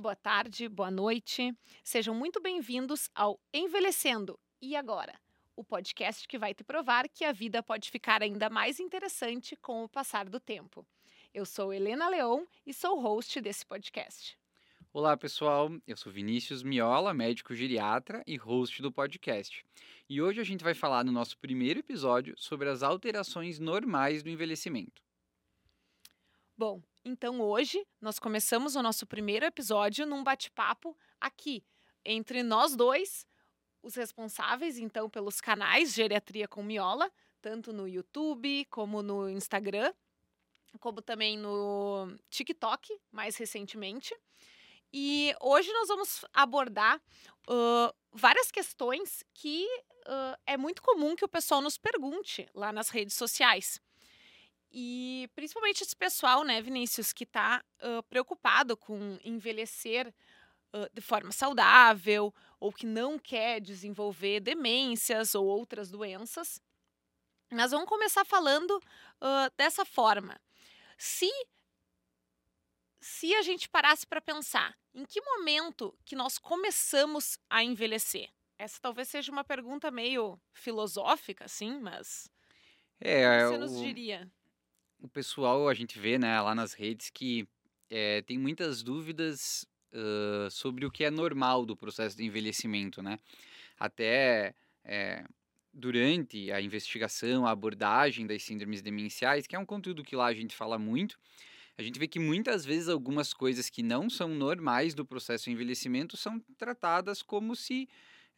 boa tarde, boa noite. Sejam muito bem-vindos ao Envelhecendo e Agora, o podcast que vai te provar que a vida pode ficar ainda mais interessante com o passar do tempo. Eu sou Helena Leon e sou host desse podcast. Olá, pessoal. Eu sou Vinícius Miola, médico geriatra e host do podcast. E hoje a gente vai falar no nosso primeiro episódio sobre as alterações normais do envelhecimento. Bom, então hoje nós começamos o nosso primeiro episódio num bate-papo aqui entre nós dois, os responsáveis então pelos canais Geriatria com Miola, tanto no YouTube como no Instagram, como também no TikTok, mais recentemente. E hoje nós vamos abordar uh, várias questões que uh, é muito comum que o pessoal nos pergunte lá nas redes sociais. E principalmente esse pessoal, né, Vinícius, que está uh, preocupado com envelhecer uh, de forma saudável ou que não quer desenvolver demências ou outras doenças. Nós vamos começar falando uh, dessa forma. Se se a gente parasse para pensar, em que momento que nós começamos a envelhecer? Essa talvez seja uma pergunta meio filosófica, assim, mas é, o que você nos diria? O pessoal, a gente vê né, lá nas redes que é, tem muitas dúvidas uh, sobre o que é normal do processo de envelhecimento, né? Até é, durante a investigação, a abordagem das síndromes demenciais, que é um conteúdo que lá a gente fala muito, a gente vê que muitas vezes algumas coisas que não são normais do processo de envelhecimento são tratadas como se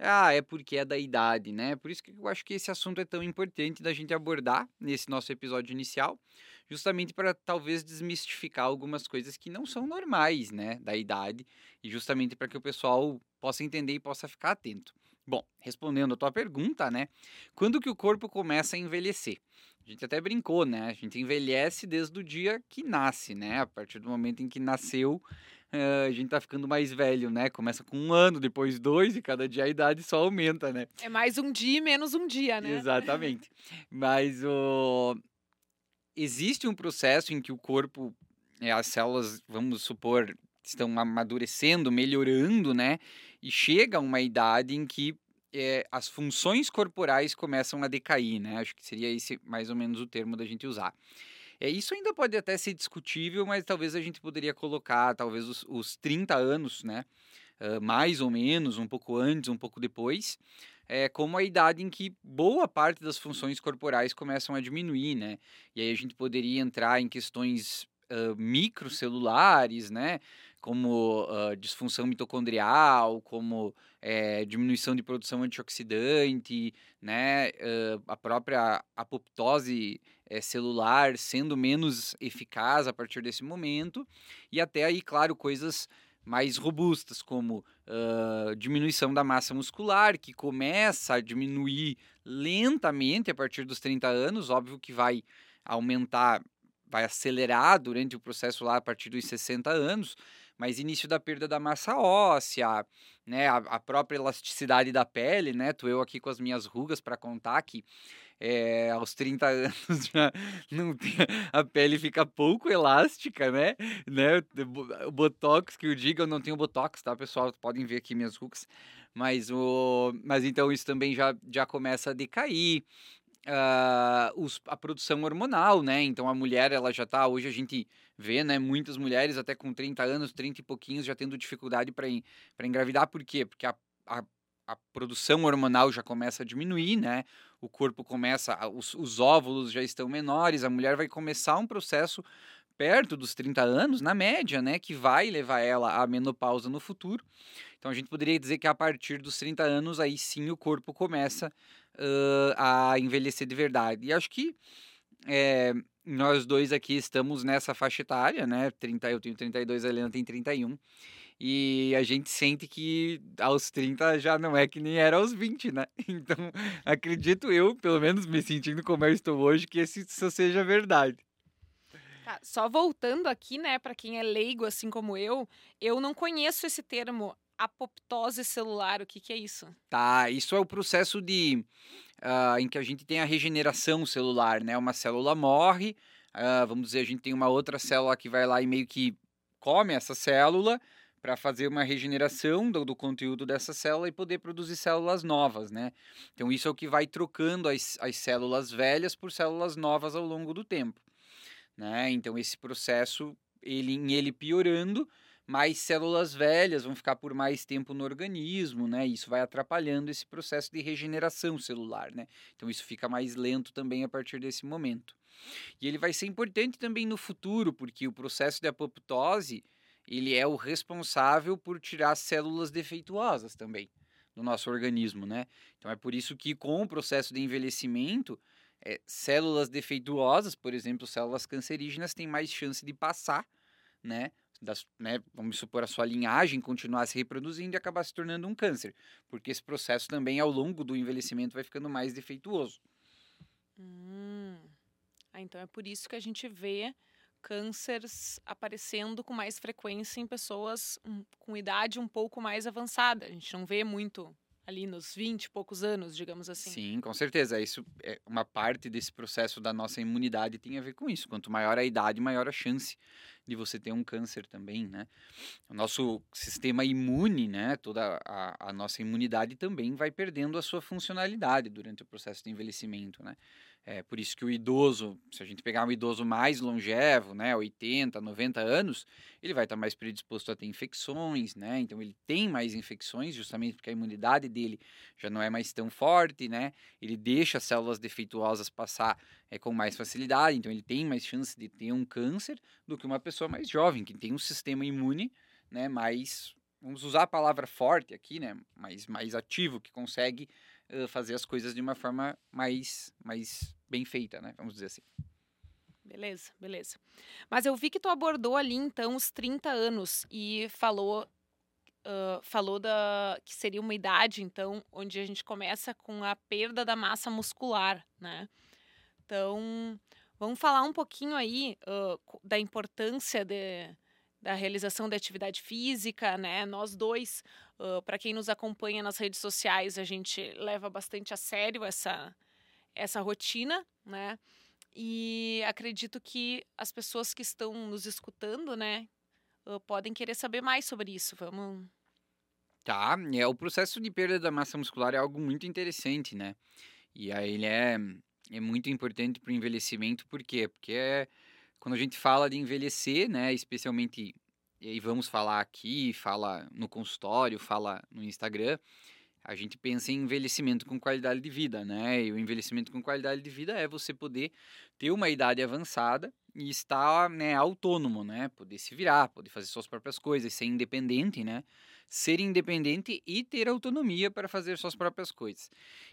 ah, é porque é da idade, né? Por isso que eu acho que esse assunto é tão importante da gente abordar nesse nosso episódio inicial, justamente para talvez desmistificar algumas coisas que não são normais, né, da idade, e justamente para que o pessoal possa entender e possa ficar atento. Bom, respondendo a tua pergunta, né? Quando que o corpo começa a envelhecer? A gente até brincou, né? A gente envelhece desde o dia que nasce, né? A partir do momento em que nasceu, a gente tá ficando mais velho, né? Começa com um ano, depois dois, e cada dia a idade só aumenta, né? É mais um dia e menos um dia, né? Exatamente. Mas o... existe um processo em que o corpo, eh, as células, vamos supor, estão amadurecendo, melhorando, né? E chega a uma idade em que é, as funções corporais começam a decair, né? Acho que seria esse mais ou menos o termo da gente usar. É, isso ainda pode até ser discutível, mas talvez a gente poderia colocar talvez os, os 30 anos, né? Uh, mais ou menos, um pouco antes, um pouco depois, é, como a idade em que boa parte das funções corporais começam a diminuir, né? E aí a gente poderia entrar em questões uh, microcelulares, né? Como uh, disfunção mitocondrial, como é, diminuição de produção antioxidante, né? A própria apoptose é, celular sendo menos eficaz a partir desse momento, e até aí, claro, coisas mais robustas, como uh, diminuição da massa muscular, que começa a diminuir lentamente a partir dos 30 anos, óbvio que vai aumentar, vai acelerar durante o processo lá a partir dos 60 anos, mas início da perda da massa óssea, né, a, a própria elasticidade da pele, né, tô eu aqui com as minhas rugas para contar que é, aos 30 anos já não tem, a pele fica pouco elástica, né? né? O Botox, que eu digo, eu não tenho Botox, tá, pessoal? Podem ver aqui minhas rugas. Mas, o, mas então isso também já, já começa a decair. Uh, os, a produção hormonal, né? Então a mulher, ela já tá. Hoje a gente vê, né? Muitas mulheres até com 30 anos, 30 e pouquinhos, já tendo dificuldade para engravidar. Por quê? Porque a, a a produção hormonal já começa a diminuir, né? O corpo começa, os, os óvulos já estão menores, a mulher vai começar um processo perto dos 30 anos, na média, né, que vai levar ela à menopausa no futuro. Então a gente poderia dizer que a partir dos 30 anos aí sim o corpo começa uh, a envelhecer de verdade. E acho que é, nós dois aqui estamos nessa faixa etária, né? 30, eu tenho 32, a Helena tem 31. E a gente sente que aos 30 já não é que nem era aos 20, né? Então, acredito eu, pelo menos me sentindo como eu estou hoje, que isso seja verdade. Tá, só voltando aqui, né, para quem é leigo assim como eu, eu não conheço esse termo apoptose celular. O que, que é isso? Tá, isso é o processo de uh, em que a gente tem a regeneração celular, né? Uma célula morre, uh, vamos dizer, a gente tem uma outra célula que vai lá e meio que come essa célula para fazer uma regeneração do, do, conteúdo dessa célula e poder produzir células novas, né? Então isso é o que vai trocando as, as células velhas por células novas ao longo do tempo, né? Então esse processo, ele, em ele piorando, mais células velhas vão ficar por mais tempo no organismo, né? Isso vai atrapalhando esse processo de regeneração celular, né? Então isso fica mais lento também a partir desse momento. E ele vai ser importante também no futuro, porque o processo de apoptose ele é o responsável por tirar células defeituosas também do nosso organismo, né? Então é por isso que com o processo de envelhecimento, é, células defeituosas, por exemplo, células cancerígenas, têm mais chance de passar, né? Das, né, vamos supor, a sua linhagem continuar se reproduzindo e acabar se tornando um câncer, porque esse processo também, ao longo do envelhecimento, vai ficando mais defeituoso. Hum. Ah, então é por isso que a gente vê cânceres aparecendo com mais frequência em pessoas com idade um pouco mais avançada. A gente não vê muito ali nos 20 e poucos anos, digamos assim. Sim, com certeza. Isso é uma parte desse processo da nossa imunidade tem a ver com isso. Quanto maior a idade, maior a chance de você ter um câncer também, né? O nosso sistema imune, né, toda a, a nossa imunidade também vai perdendo a sua funcionalidade durante o processo de envelhecimento, né? É por isso que o idoso, se a gente pegar um idoso mais longevo, né, 80, 90 anos, ele vai estar mais predisposto a ter infecções, né? Então ele tem mais infecções, justamente porque a imunidade dele já não é mais tão forte, né? Ele deixa as células defeituosas passar é, com mais facilidade, então ele tem mais chance de ter um câncer do que uma pessoa mais jovem, que tem um sistema imune, né, mais vamos usar a palavra forte aqui, né, mais mais ativo, que consegue fazer as coisas de uma forma mais, mais bem feita, né? Vamos dizer assim. Beleza, beleza. Mas eu vi que tu abordou ali, então, os 30 anos e falou, uh, falou da, que seria uma idade, então, onde a gente começa com a perda da massa muscular, né? Então, vamos falar um pouquinho aí uh, da importância de, da realização da atividade física, né? Nós dois, uh, para quem nos acompanha nas redes sociais, a gente leva bastante a sério essa, essa rotina, né? E acredito que as pessoas que estão nos escutando, né, uh, podem querer saber mais sobre isso. Vamos. Tá, é, o processo de perda da massa muscular é algo muito interessante, né? E aí ele é, é muito importante para o envelhecimento, por quê? Porque é quando a gente fala de envelhecer, né, especialmente, e vamos falar aqui, fala no consultório, fala no Instagram, a gente pensa em envelhecimento com qualidade de vida, né? E o envelhecimento com qualidade de vida é você poder ter uma idade avançada e estar né, autônomo, né? Poder se virar, poder fazer suas próprias coisas, ser independente, né? Ser independente e ter autonomia para fazer suas próprias coisas.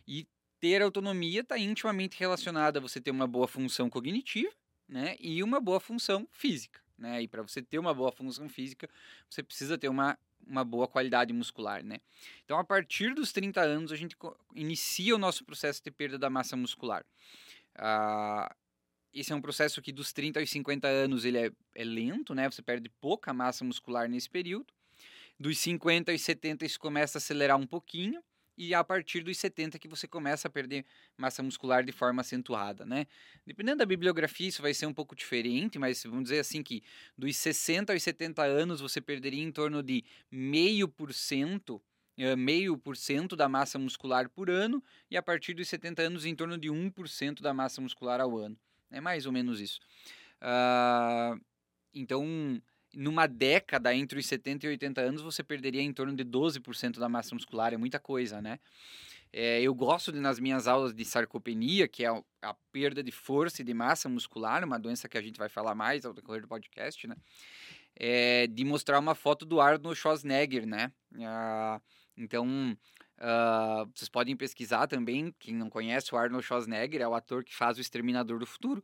E ter autonomia está intimamente relacionada a você ter uma boa função cognitiva né? E uma boa função física, né? E para você ter uma boa função física, você precisa ter uma, uma boa qualidade muscular, né? Então, a partir dos 30 anos, a gente inicia o nosso processo de perda da massa muscular. Ah, esse é um processo que dos 30 aos 50 anos ele é, é lento, né? Você perde pouca massa muscular nesse período. Dos 50 aos 70 isso começa a acelerar um pouquinho e a partir dos 70 que você começa a perder massa muscular de forma acentuada, né? Dependendo da bibliografia, isso vai ser um pouco diferente, mas vamos dizer assim que dos 60 aos 70 anos você perderia em torno de meio por cento eh, meio por cento da massa muscular por ano e a partir dos 70 anos em torno de 1% da massa muscular ao ano. É mais ou menos isso. Uh, então, numa década entre os 70 e 80 anos, você perderia em torno de 12% da massa muscular, é muita coisa, né? É, eu gosto de, nas minhas aulas de sarcopenia, que é a, a, perda de força e de massa muscular, uma doença que a gente vai falar mais ao decorrer do podcast, né? É, de mostrar uma foto do Arnold Schwarzenegger, né? Ah, então, ah, vocês podem pesquisar também, quem não conhece o Arnold Schwarzenegger, é o ator que faz o Exterminador do Futuro.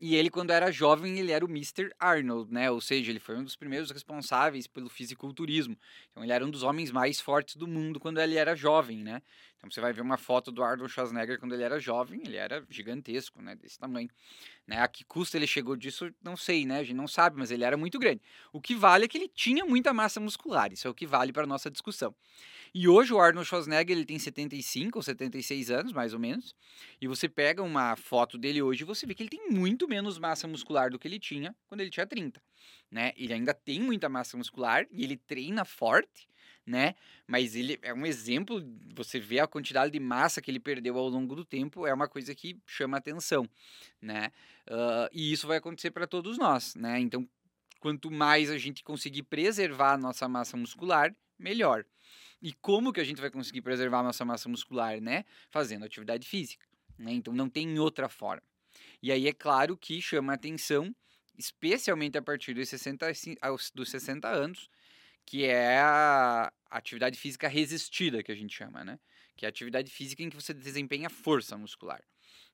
E ele, quando era jovem, ele era o Mr. Arnold, né? Ou seja, ele foi um dos primeiros responsáveis pelo fisiculturismo. Então, ele era um dos homens mais fortes do mundo quando ele era jovem, né? Então, você vai ver uma foto do Arnold Schwarzenegger quando ele era jovem, ele era gigantesco, né? Desse tamanho. Né? A que custo ele chegou disso, não sei, né? A gente não sabe, mas ele era muito grande. O que vale é que ele tinha muita massa muscular. Isso é o que vale para nossa discussão. E hoje o Arnold Schwarzenegger ele tem 75 ou 76 anos, mais ou menos. E você pega uma foto dele hoje e você vê que ele tem muito menos massa muscular do que ele tinha quando ele tinha 30. Né? Ele ainda tem muita massa muscular e ele treina forte, né? Mas ele é um exemplo, você vê a quantidade de massa que ele perdeu ao longo do tempo, é uma coisa que chama atenção, né? Uh, e isso vai acontecer para todos nós, né? Então, quanto mais a gente conseguir preservar a nossa massa muscular, melhor. E como que a gente vai conseguir preservar a nossa massa muscular, né? Fazendo atividade física, né? Então não tem outra forma. E aí é claro que chama atenção, especialmente a partir dos 60, dos 60 anos, que é a atividade física resistida, que a gente chama, né? Que é a atividade física em que você desempenha força muscular.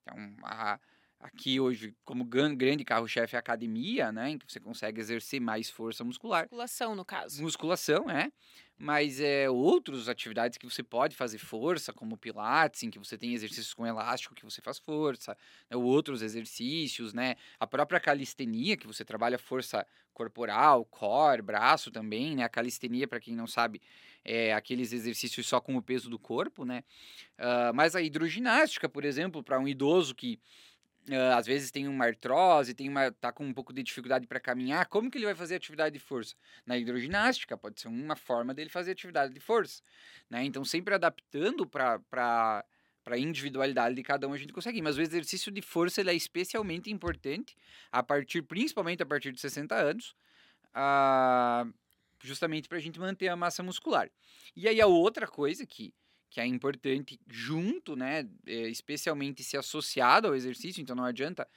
Então, a, aqui hoje, como grande carro-chefe, é a academia, né? Em que você consegue exercer mais força muscular. Musculação, no caso. Musculação, é mas é outras atividades que você pode fazer força, como pilates, em que você tem exercícios com elástico que você faz força, né, ou outros exercícios, né? A própria calistenia, que você trabalha força corporal, core, braço também, né? A calistenia, para quem não sabe, é aqueles exercícios só com o peso do corpo, né? Uh, mas a hidroginástica, por exemplo, para um idoso que Às vezes tem uma artrose, tem uma, tá com um pouco de dificuldade para caminhar, como que ele vai fazer atividade de força? Na hidroginástica, pode ser uma forma dele fazer atividade de força. Né? Então, sempre adaptando para para a individualidade de cada um a gente consegue. Mas o exercício de força ele é especialmente importante, a partir, principalmente a partir de 60 anos, uh, justamente para a gente manter a massa muscular. E aí a outra coisa que que é importante junto, né, eh, especialmente se associado ao exercício, então não adianta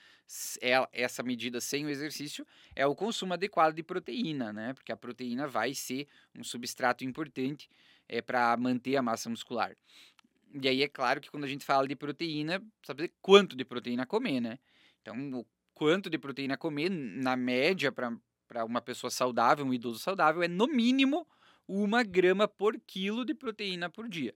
é essa medida sem o exercício, é o consumo adequado de proteína, né, porque a proteína vai ser um substrato importante é, para manter a massa muscular. E aí é claro que quando a gente fala de proteína, saber quanto de proteína comer, né? Então, o quanto de proteína comer, na média, para uma pessoa saudável, um idoso saudável, é no mínimo uma grama por quilo de proteína por dia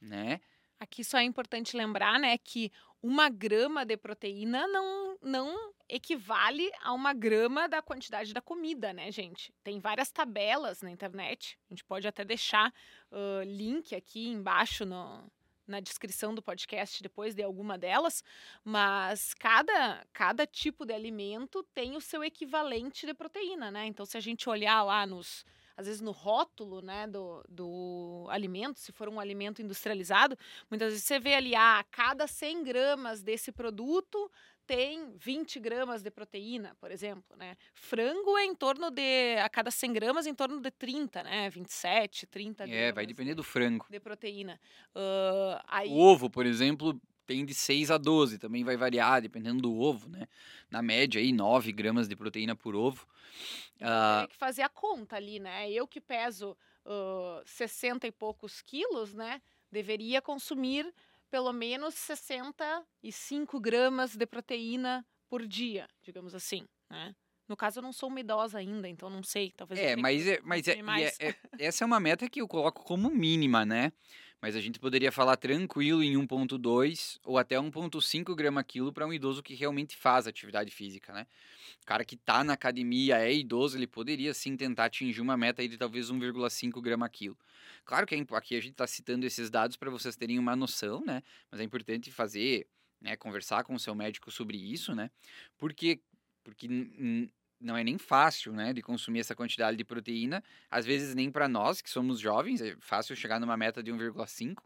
né? Aqui só é importante lembrar, né, que uma grama de proteína não, não equivale a uma grama da quantidade da comida, né, gente? Tem várias tabelas na internet. A gente pode até deixar uh, link aqui embaixo no, na descrição do podcast depois de alguma delas, mas cada, cada tipo de alimento tem o seu equivalente de proteína, né? Então, se a gente olhar lá nos às vezes no rótulo né, do, do alimento, se for um alimento industrializado, muitas vezes você vê ali, ah, a cada 100 gramas desse produto tem 20 gramas de proteína, por exemplo, né? Frango é em torno de, a cada 100 gramas, em torno de 30, né? 27, 30 gramas. É, vai depender do frango. De proteína. Uh, aí... O ovo, por exemplo, tem de 6 a 12, também vai variar dependendo do ovo, né? Na média aí 9 gramas de proteína por ovo. Uh... Tem que fazer a conta ali, né? Eu que peso uh, 60 e poucos quilos, né? Deveria consumir pelo menos 65 gramas de proteína por dia, digamos assim, né? No caso, eu não sou uma idosa ainda, então não sei. Talvez é, mas, é, mas é, é, é, essa é uma meta que eu coloco como mínima, né? Mas a gente poderia falar tranquilo em 1,2 ou até 1,5 grama quilo para um idoso que realmente faz atividade física, né? O cara que está na academia, é idoso, ele poderia sim tentar atingir uma meta aí de talvez 1,5 grama quilo. Claro que é, aqui a gente está citando esses dados para vocês terem uma noção, né? Mas é importante fazer, né, conversar com o seu médico sobre isso, né? Porque porque não é nem fácil, né, de consumir essa quantidade de proteína. Às vezes nem para nós que somos jovens é fácil chegar numa meta de 1,5. Uh,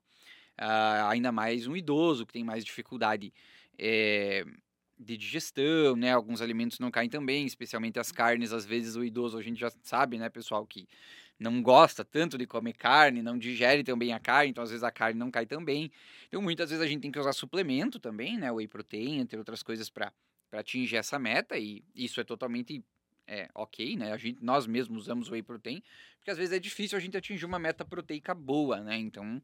ah, ainda mais um idoso que tem mais dificuldade é, de digestão, né? Alguns alimentos não caem também, especialmente as carnes. Às vezes o idoso a gente já sabe, né, pessoal, que não gosta tanto de comer carne, não digere também a carne, então às vezes a carne não cai também. Então muitas vezes a gente tem que usar suplemento também, né, whey protein, entre outras coisas para para atingir essa meta e isso é totalmente é, ok, né? A gente, nós mesmos usamos whey protein, porque às vezes é difícil a gente atingir uma meta proteica boa, né? Então,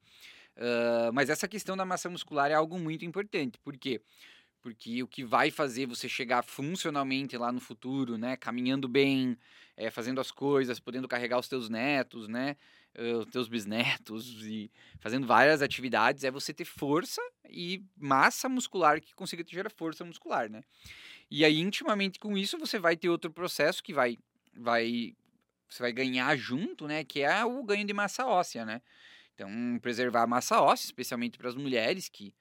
uh, mas essa questão da massa muscular é algo muito importante, por quê? Porque o que vai fazer você chegar funcionalmente lá no futuro, né? Caminhando bem, é, fazendo as coisas, podendo carregar os teus netos, né? Os teus bisnetos e fazendo várias atividades é você ter força e massa muscular que consiga te gerar força muscular, né? E aí intimamente com isso você vai ter outro processo que vai vai você vai ganhar junto, né, que é o ganho de massa óssea, né? Então, preservar a massa óssea, especialmente para as mulheres que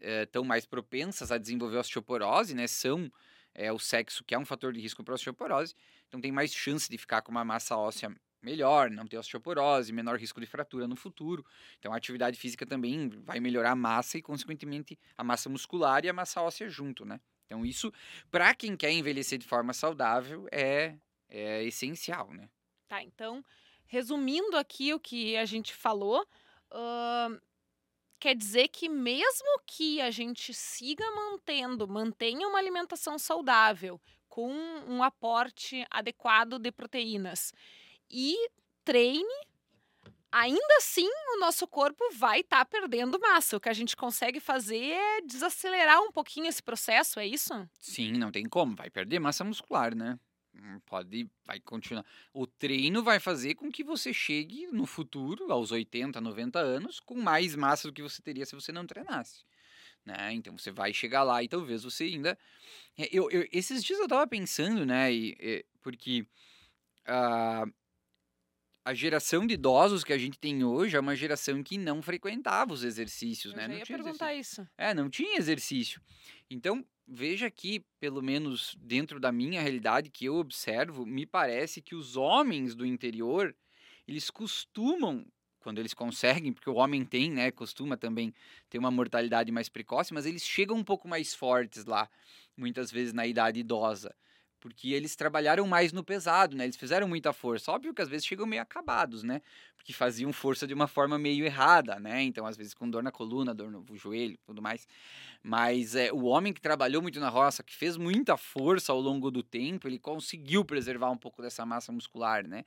estão mais propensas a desenvolver osteoporose, né? São é, o sexo que é um fator de risco para osteoporose, então tem mais chance de ficar com uma massa óssea melhor, não ter osteoporose, menor risco de fratura no futuro. Então a atividade física também vai melhorar a massa e, consequentemente, a massa muscular e a massa óssea junto, né? Então isso, para quem quer envelhecer de forma saudável, é, é essencial, né? Tá, então, resumindo aqui o que a gente falou, uh, quer dizer que mesmo que a gente siga mantendo, mantenha uma alimentação saudável, com um aporte adequado de proteínas e treine, ainda assim o nosso corpo vai estar tá perdendo massa. O que a gente consegue fazer é desacelerar um pouquinho esse processo, é isso? Sim, não tem como, vai perder massa muscular, né? Hum, pode, vai continuar. O treino vai fazer com que você chegue no futuro, aos 80, 90 anos, com mais massa do que você teria se você não treinasse. Né? Então você vai chegar lá e talvez você ainda. É, eu, eu esses dias eu tava pensando, né? E, e, porque uh, a geração de idosos que a gente tem hoje é uma geração que não frequentava os exercícios, eu né? Já não ia tinha perguntar exercício. isso. É, não tinha exercício. Então, veja que, pelo menos dentro da minha realidade que eu observo, me parece que os homens do interior, eles costumam, quando eles conseguem, porque o homem tem, né, costuma também ter uma mortalidade mais precoce, mas eles chegam um pouco mais fortes lá, muitas vezes na idade idosa porque eles trabalharam mais no pesado, né? Eles fizeram muita força. Óbvio que às vezes chegam meio acabados, né? Porque faziam força de uma forma meio errada, né? Então, às vezes com dor na coluna, dor no joelho, tudo mais. Mas é, o homem que trabalhou muito na roça, que fez muita força ao longo do tempo, ele conseguiu preservar um pouco dessa massa muscular, né?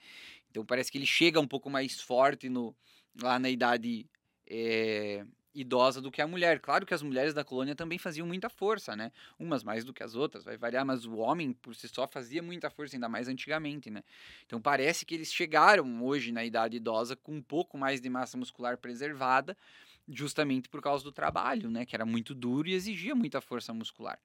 Então, parece que ele chega um pouco mais forte no, lá na idade é, idosa do que a mulher. Claro que as mulheres da colônia também faziam muita força, né? Umas mais do que as outras, vai variar, mas o homem por si só fazia muita força, ainda mais antigamente, né? Então parece que eles chegaram hoje na idade idosa com um pouco mais de massa muscular preservada, justamente por causa do trabalho, né? Que era muito duro e exigia muita força muscular.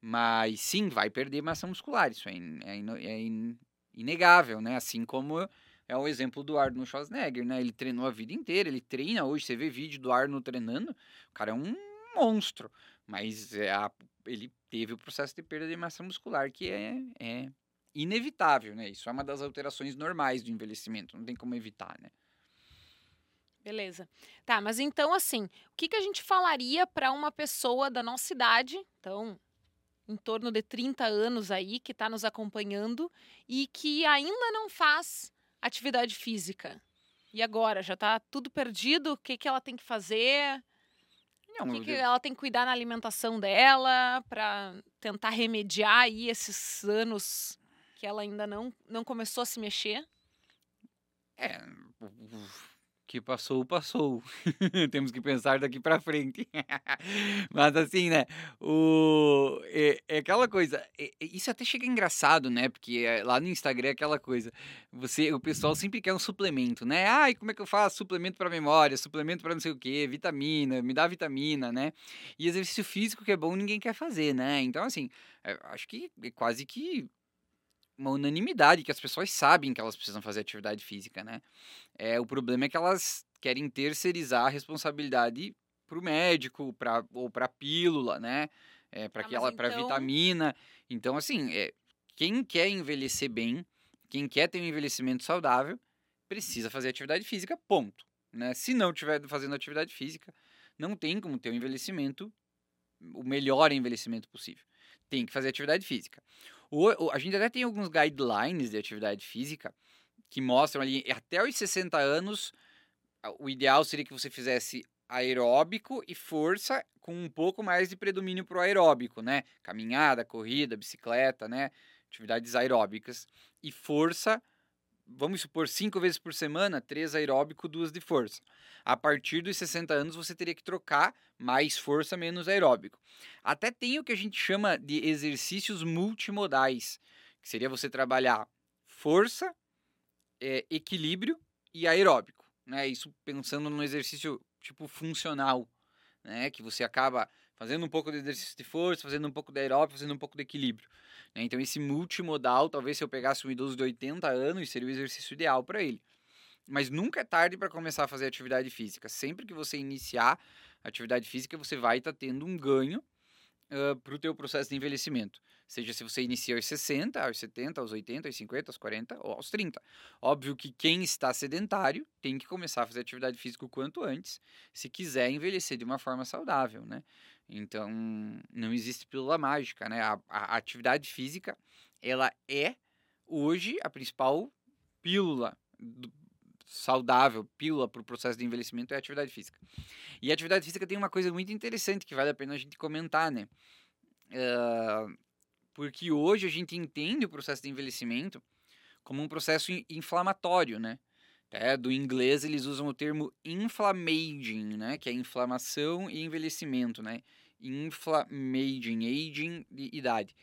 Mas sim, vai perder massa muscular, isso é, in, é, in, é in, inegável, né? Assim como é o exemplo do Arnold Schwarzenegger, né? Ele treinou a vida inteira, ele treina hoje, você vê vídeo do Arnold treinando, o cara é um monstro, mas é a, ele teve o processo de perda de massa muscular que é, é inevitável, né? Isso é uma das alterações normais do envelhecimento, não tem como evitar, né? Beleza. Tá, mas então assim, o que, que a gente falaria para uma pessoa da nossa idade, então, em torno de 30 anos aí, que está nos acompanhando e que ainda não faz atividade física. E agora? Já está tudo perdido? O que, que ela tem que fazer? Não, o que, que ela tem que cuidar na alimentação dela para tentar remediar aí esses anos que ela ainda não, não começou a se mexer? É, que passou, passou. Temos que pensar daqui para frente. Mas assim, né? O, é, é aquela coisa. É, isso até chega engraçado, né? Porque é, lá no Instagram é aquela coisa. Você, o pessoal sempre quer um suplemento, né? Ai, como é que eu faço? Suplemento para memória, suplemento para não sei o que, vitamina, me dá vitamina, né? E exercício físico que é bom ninguém quer fazer, né? Então, assim, é, acho que é quase que uma unanimidade que as pessoas sabem que elas precisam fazer atividade física, né? É, o problema é que elas querem terceirizar a responsabilidade para o médico, pra, ou para a pílula, né? É, para ah, então... para vitamina. Então, assim, é, quem quer envelhecer bem, quem quer ter um envelhecimento saudável, precisa fazer atividade física, ponto. Né? Se não estiver fazendo atividade física, não tem como ter um envelhecimento, o melhor envelhecimento possível. Tem que fazer atividade física. O, a gente até tem alguns guidelines de atividade física que mostram ali até os 60 anos, o ideal seria que você fizesse aeróbico e força com um pouco mais de predomínio para o aeróbico, né? Caminhada, corrida, bicicleta, né? Atividades aeróbicas. E força, vamos supor, cinco vezes por semana, três aeróbico, duas de força. A partir dos 60 anos, você teria que trocar mais força, menos aeróbico. Até tem o que a gente chama de exercícios multimodais, que seria você trabalhar força, é, equilíbrio e aeróbico. Né? Isso pensando no exercício tipo funcional, né? que você acaba fazendo um pouco de exercício de força, fazendo um pouco de aeróbico, fazendo um pouco de equilíbrio. Né? Então, esse multimodal, talvez se eu pegasse um idoso de 80 anos, seria o exercício ideal para ele. mas nunca é tarde para começar a fazer atividade física. Sempre que você iniciar atividade física, você vai estar tá tendo um ganho uh, para o teu processo de envelhecimento. Seja se você inicia aos 60, aos 70, aos 80, aos 50, aos 40 ou aos 30. Óbvio que quem está sedentário tem que começar a fazer atividade física o quanto antes, se quiser envelhecer de uma forma saudável, né? Então, não existe pílula mágica, né? A, a atividade física, ela é hoje a principal pílula do, saudável, pílula para o processo de envelhecimento é a atividade física. E a atividade física tem uma coisa muito interessante que vale a pena a gente comentar, né? Uh, porque hoje a gente entende o processo de envelhecimento como um processo inflamatório, né? É, do inglês eles usam o termo inflammaging, né? Que é inflamação e envelhecimento, né? Inflammaging, aging de idade.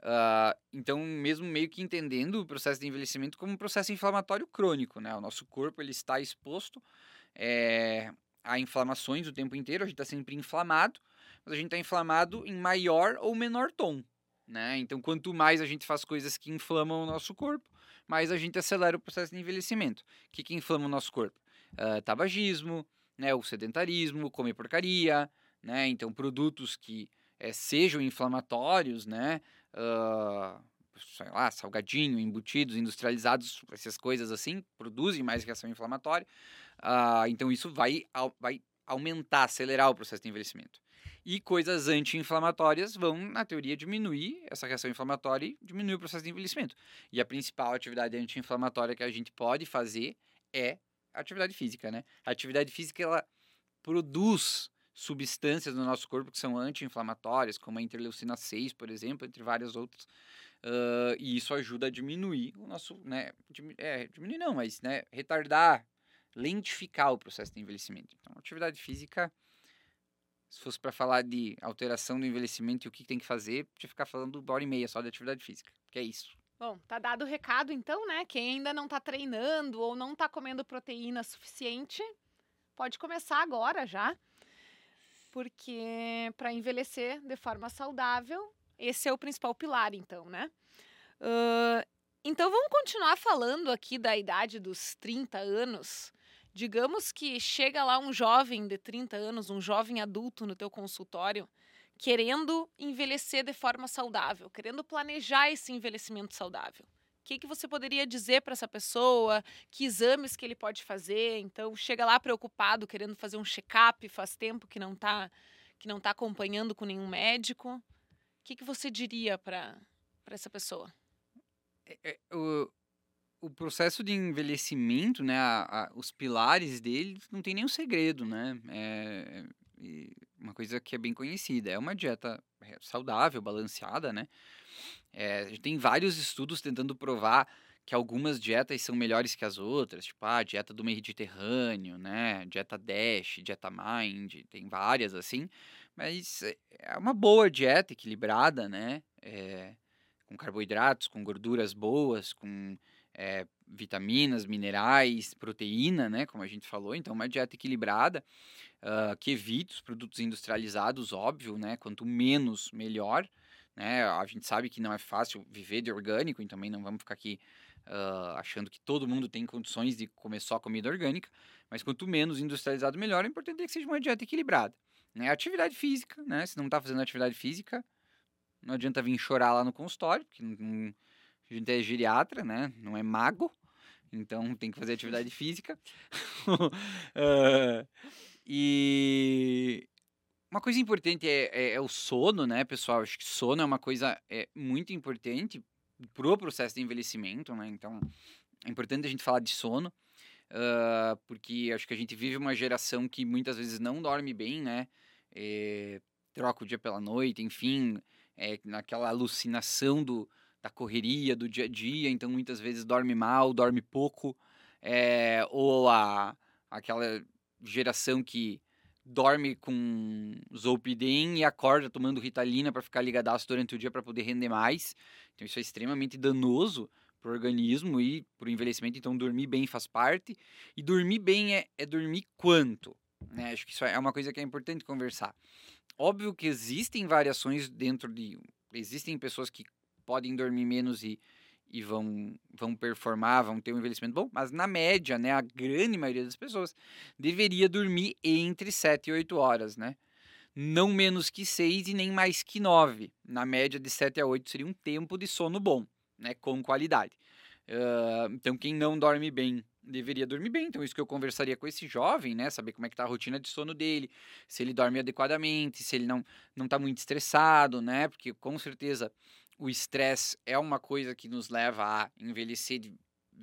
Uh, então, mesmo meio que entendendo o processo de envelhecimento como um processo inflamatório crônico, né? O nosso corpo ele está exposto é, a inflamações o tempo inteiro, a gente está sempre inflamado, mas a gente está inflamado em maior ou menor tom, né? Então, quanto mais a gente faz coisas que inflamam o nosso corpo, mais a gente acelera o processo de envelhecimento. O que, que inflama o nosso corpo? Uh, tabagismo, né? O sedentarismo, comer porcaria, né? Então, produtos que é, sejam inflamatórios, né? uh, sei lá, salgadinho, embutidos, industrializados, essas coisas assim, produzem mais reação inflamatória. Uh, então isso vai, vai aumentar, acelerar o processo de envelhecimento. E coisas anti-inflamatórias vão, na teoria, diminuir essa reação inflamatória e diminuir o processo de envelhecimento. E a principal atividade anti-inflamatória que a gente pode fazer é a atividade física, né? A atividade física, ela produz substâncias no nosso corpo que são anti-inflamatórias, como a interleucina 6, por exemplo, entre várias outras. Uh, e isso ajuda a diminuir o nosso, né, é, diminuir não, mas, né, retardar, lentificar o processo de envelhecimento. Então, atividade física, se fosse para falar de alteração do envelhecimento e o que tem que fazer, podia ficar falando uma hora e meia só de atividade física, que é isso. Bom, tá dado o recado então, né? Quem ainda não tá treinando ou não tá comendo proteína suficiente, pode começar agora já porque para envelhecer de forma saudável, esse é o principal pilar, então, né? Uh, então vamos continuar falando aqui da idade dos 30 anos. Digamos que chega lá um jovem de 30 anos, um jovem adulto no teu consultório, querendo envelhecer de forma saudável, querendo planejar esse envelhecimento saudável que, que você poderia dizer para essa pessoa? Que exames que ele pode fazer? Então, chega lá preocupado, querendo fazer um check-up, faz tempo que não está que não tá acompanhando com nenhum médico. O que, que você diria para essa pessoa? É, é, o, o processo de envelhecimento, né, a, a, os pilares dele não tem nenhum segredo, né? É, é uma coisa que é bem conhecida. É uma dieta saudável, balanceada, né? É, tem vários estudos tentando provar que algumas dietas são melhores que as outras, tipo a dieta do Mediterrâneo, né? Dieta Dash, dieta Mind, tem várias assim, mas é uma boa dieta equilibrada, né? É, com carboidratos, com gorduras boas, com é, vitaminas, minerais, proteína, né? Como a gente falou, então uma dieta equilibrada uh, que evita os produtos industrializados, óbvio, né? Quanto menos, melhor. Né? A gente sabe que não é fácil viver de orgânico, e também não vamos ficar aqui uh, achando que todo mundo tem condições de comer só comida orgânica, mas quanto menos industrializado, melhor. O importante é que seja uma dieta equilibrada. Né? Atividade física, né? Se não está fazendo atividade física, não adianta vir chorar lá no consultório, porque não, a gente é geriatra, né? Não é mago, então tem que fazer atividade física. uh, e, uma coisa importante é, é, é, o sono, né, pessoal? Acho que sono é uma coisa é, muito importante pro processo de envelhecimento, né? Então, é importante a gente falar de sono, uh, porque acho que a gente vive uma geração que muitas vezes não dorme bem, né? É, troca o dia pela noite, enfim, é, naquela alucinação do, da correria, do dia a dia, então muitas vezes dorme mal, dorme pouco, é, ou a, aquela geração que dorme com Zolpidem e acorda tomando Ritalina para ficar ligadaço durante o dia para poder render mais. Então isso é extremamente danoso para o organismo e para o envelhecimento. Então dormir bem faz parte. E dormir bem é, é dormir quanto? Né? Acho que isso é uma coisa que é importante conversar. Óbvio que existem variações dentro de... Existem pessoas que podem dormir menos e, e vão, vão performar, vão ter um envelhecimento bom, mas na média, né, a grande maioria das pessoas deveria dormir entre 7 e 8 horas, né? Não menos que 6 e nem mais que 9. Na média de 7 a 8 seria um tempo de sono bom, né, com qualidade. Uh, então, quem não dorme bem deveria dormir bem. Então, isso que eu conversaria com esse jovem, né? Saber como é que tá a rotina de sono dele, se ele dorme adequadamente, se ele não, não tá muito estressado, né? Porque com certeza o estresse é uma coisa que nos leva a envelhecer,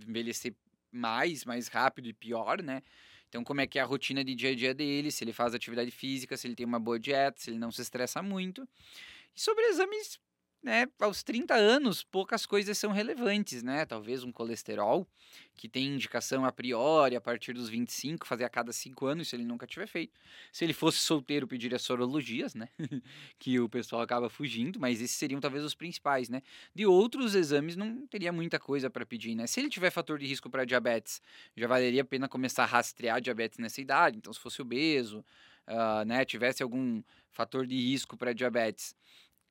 envelhecer mais, mais rápido e pior, né? Então, como é que é a rotina de dia a dia dele, se ele faz atividade física, se ele tem uma boa dieta, se ele não se estressa muito. E sobre exames né, aos 30 anos, poucas coisas são relevantes, né? Talvez um colesterol, que tem indicação a priori a partir dos 25, fazer a cada 5 anos, se ele nunca tiver feito. Se ele fosse solteiro, pediria sorologias, né? que o pessoal acaba fugindo, mas esses seriam talvez os principais, né? De outros exames, não teria muita coisa para pedir, né? Se ele tiver fator de risco para diabetes, já valeria a pena começar a rastrear diabetes nessa idade. Então, se fosse obeso, uh, né, tivesse algum fator de risco para diabetes,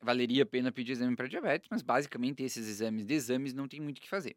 valeria a pena pedir exame para diabetes, mas basicamente esses exames de exames não tem muito o que fazer.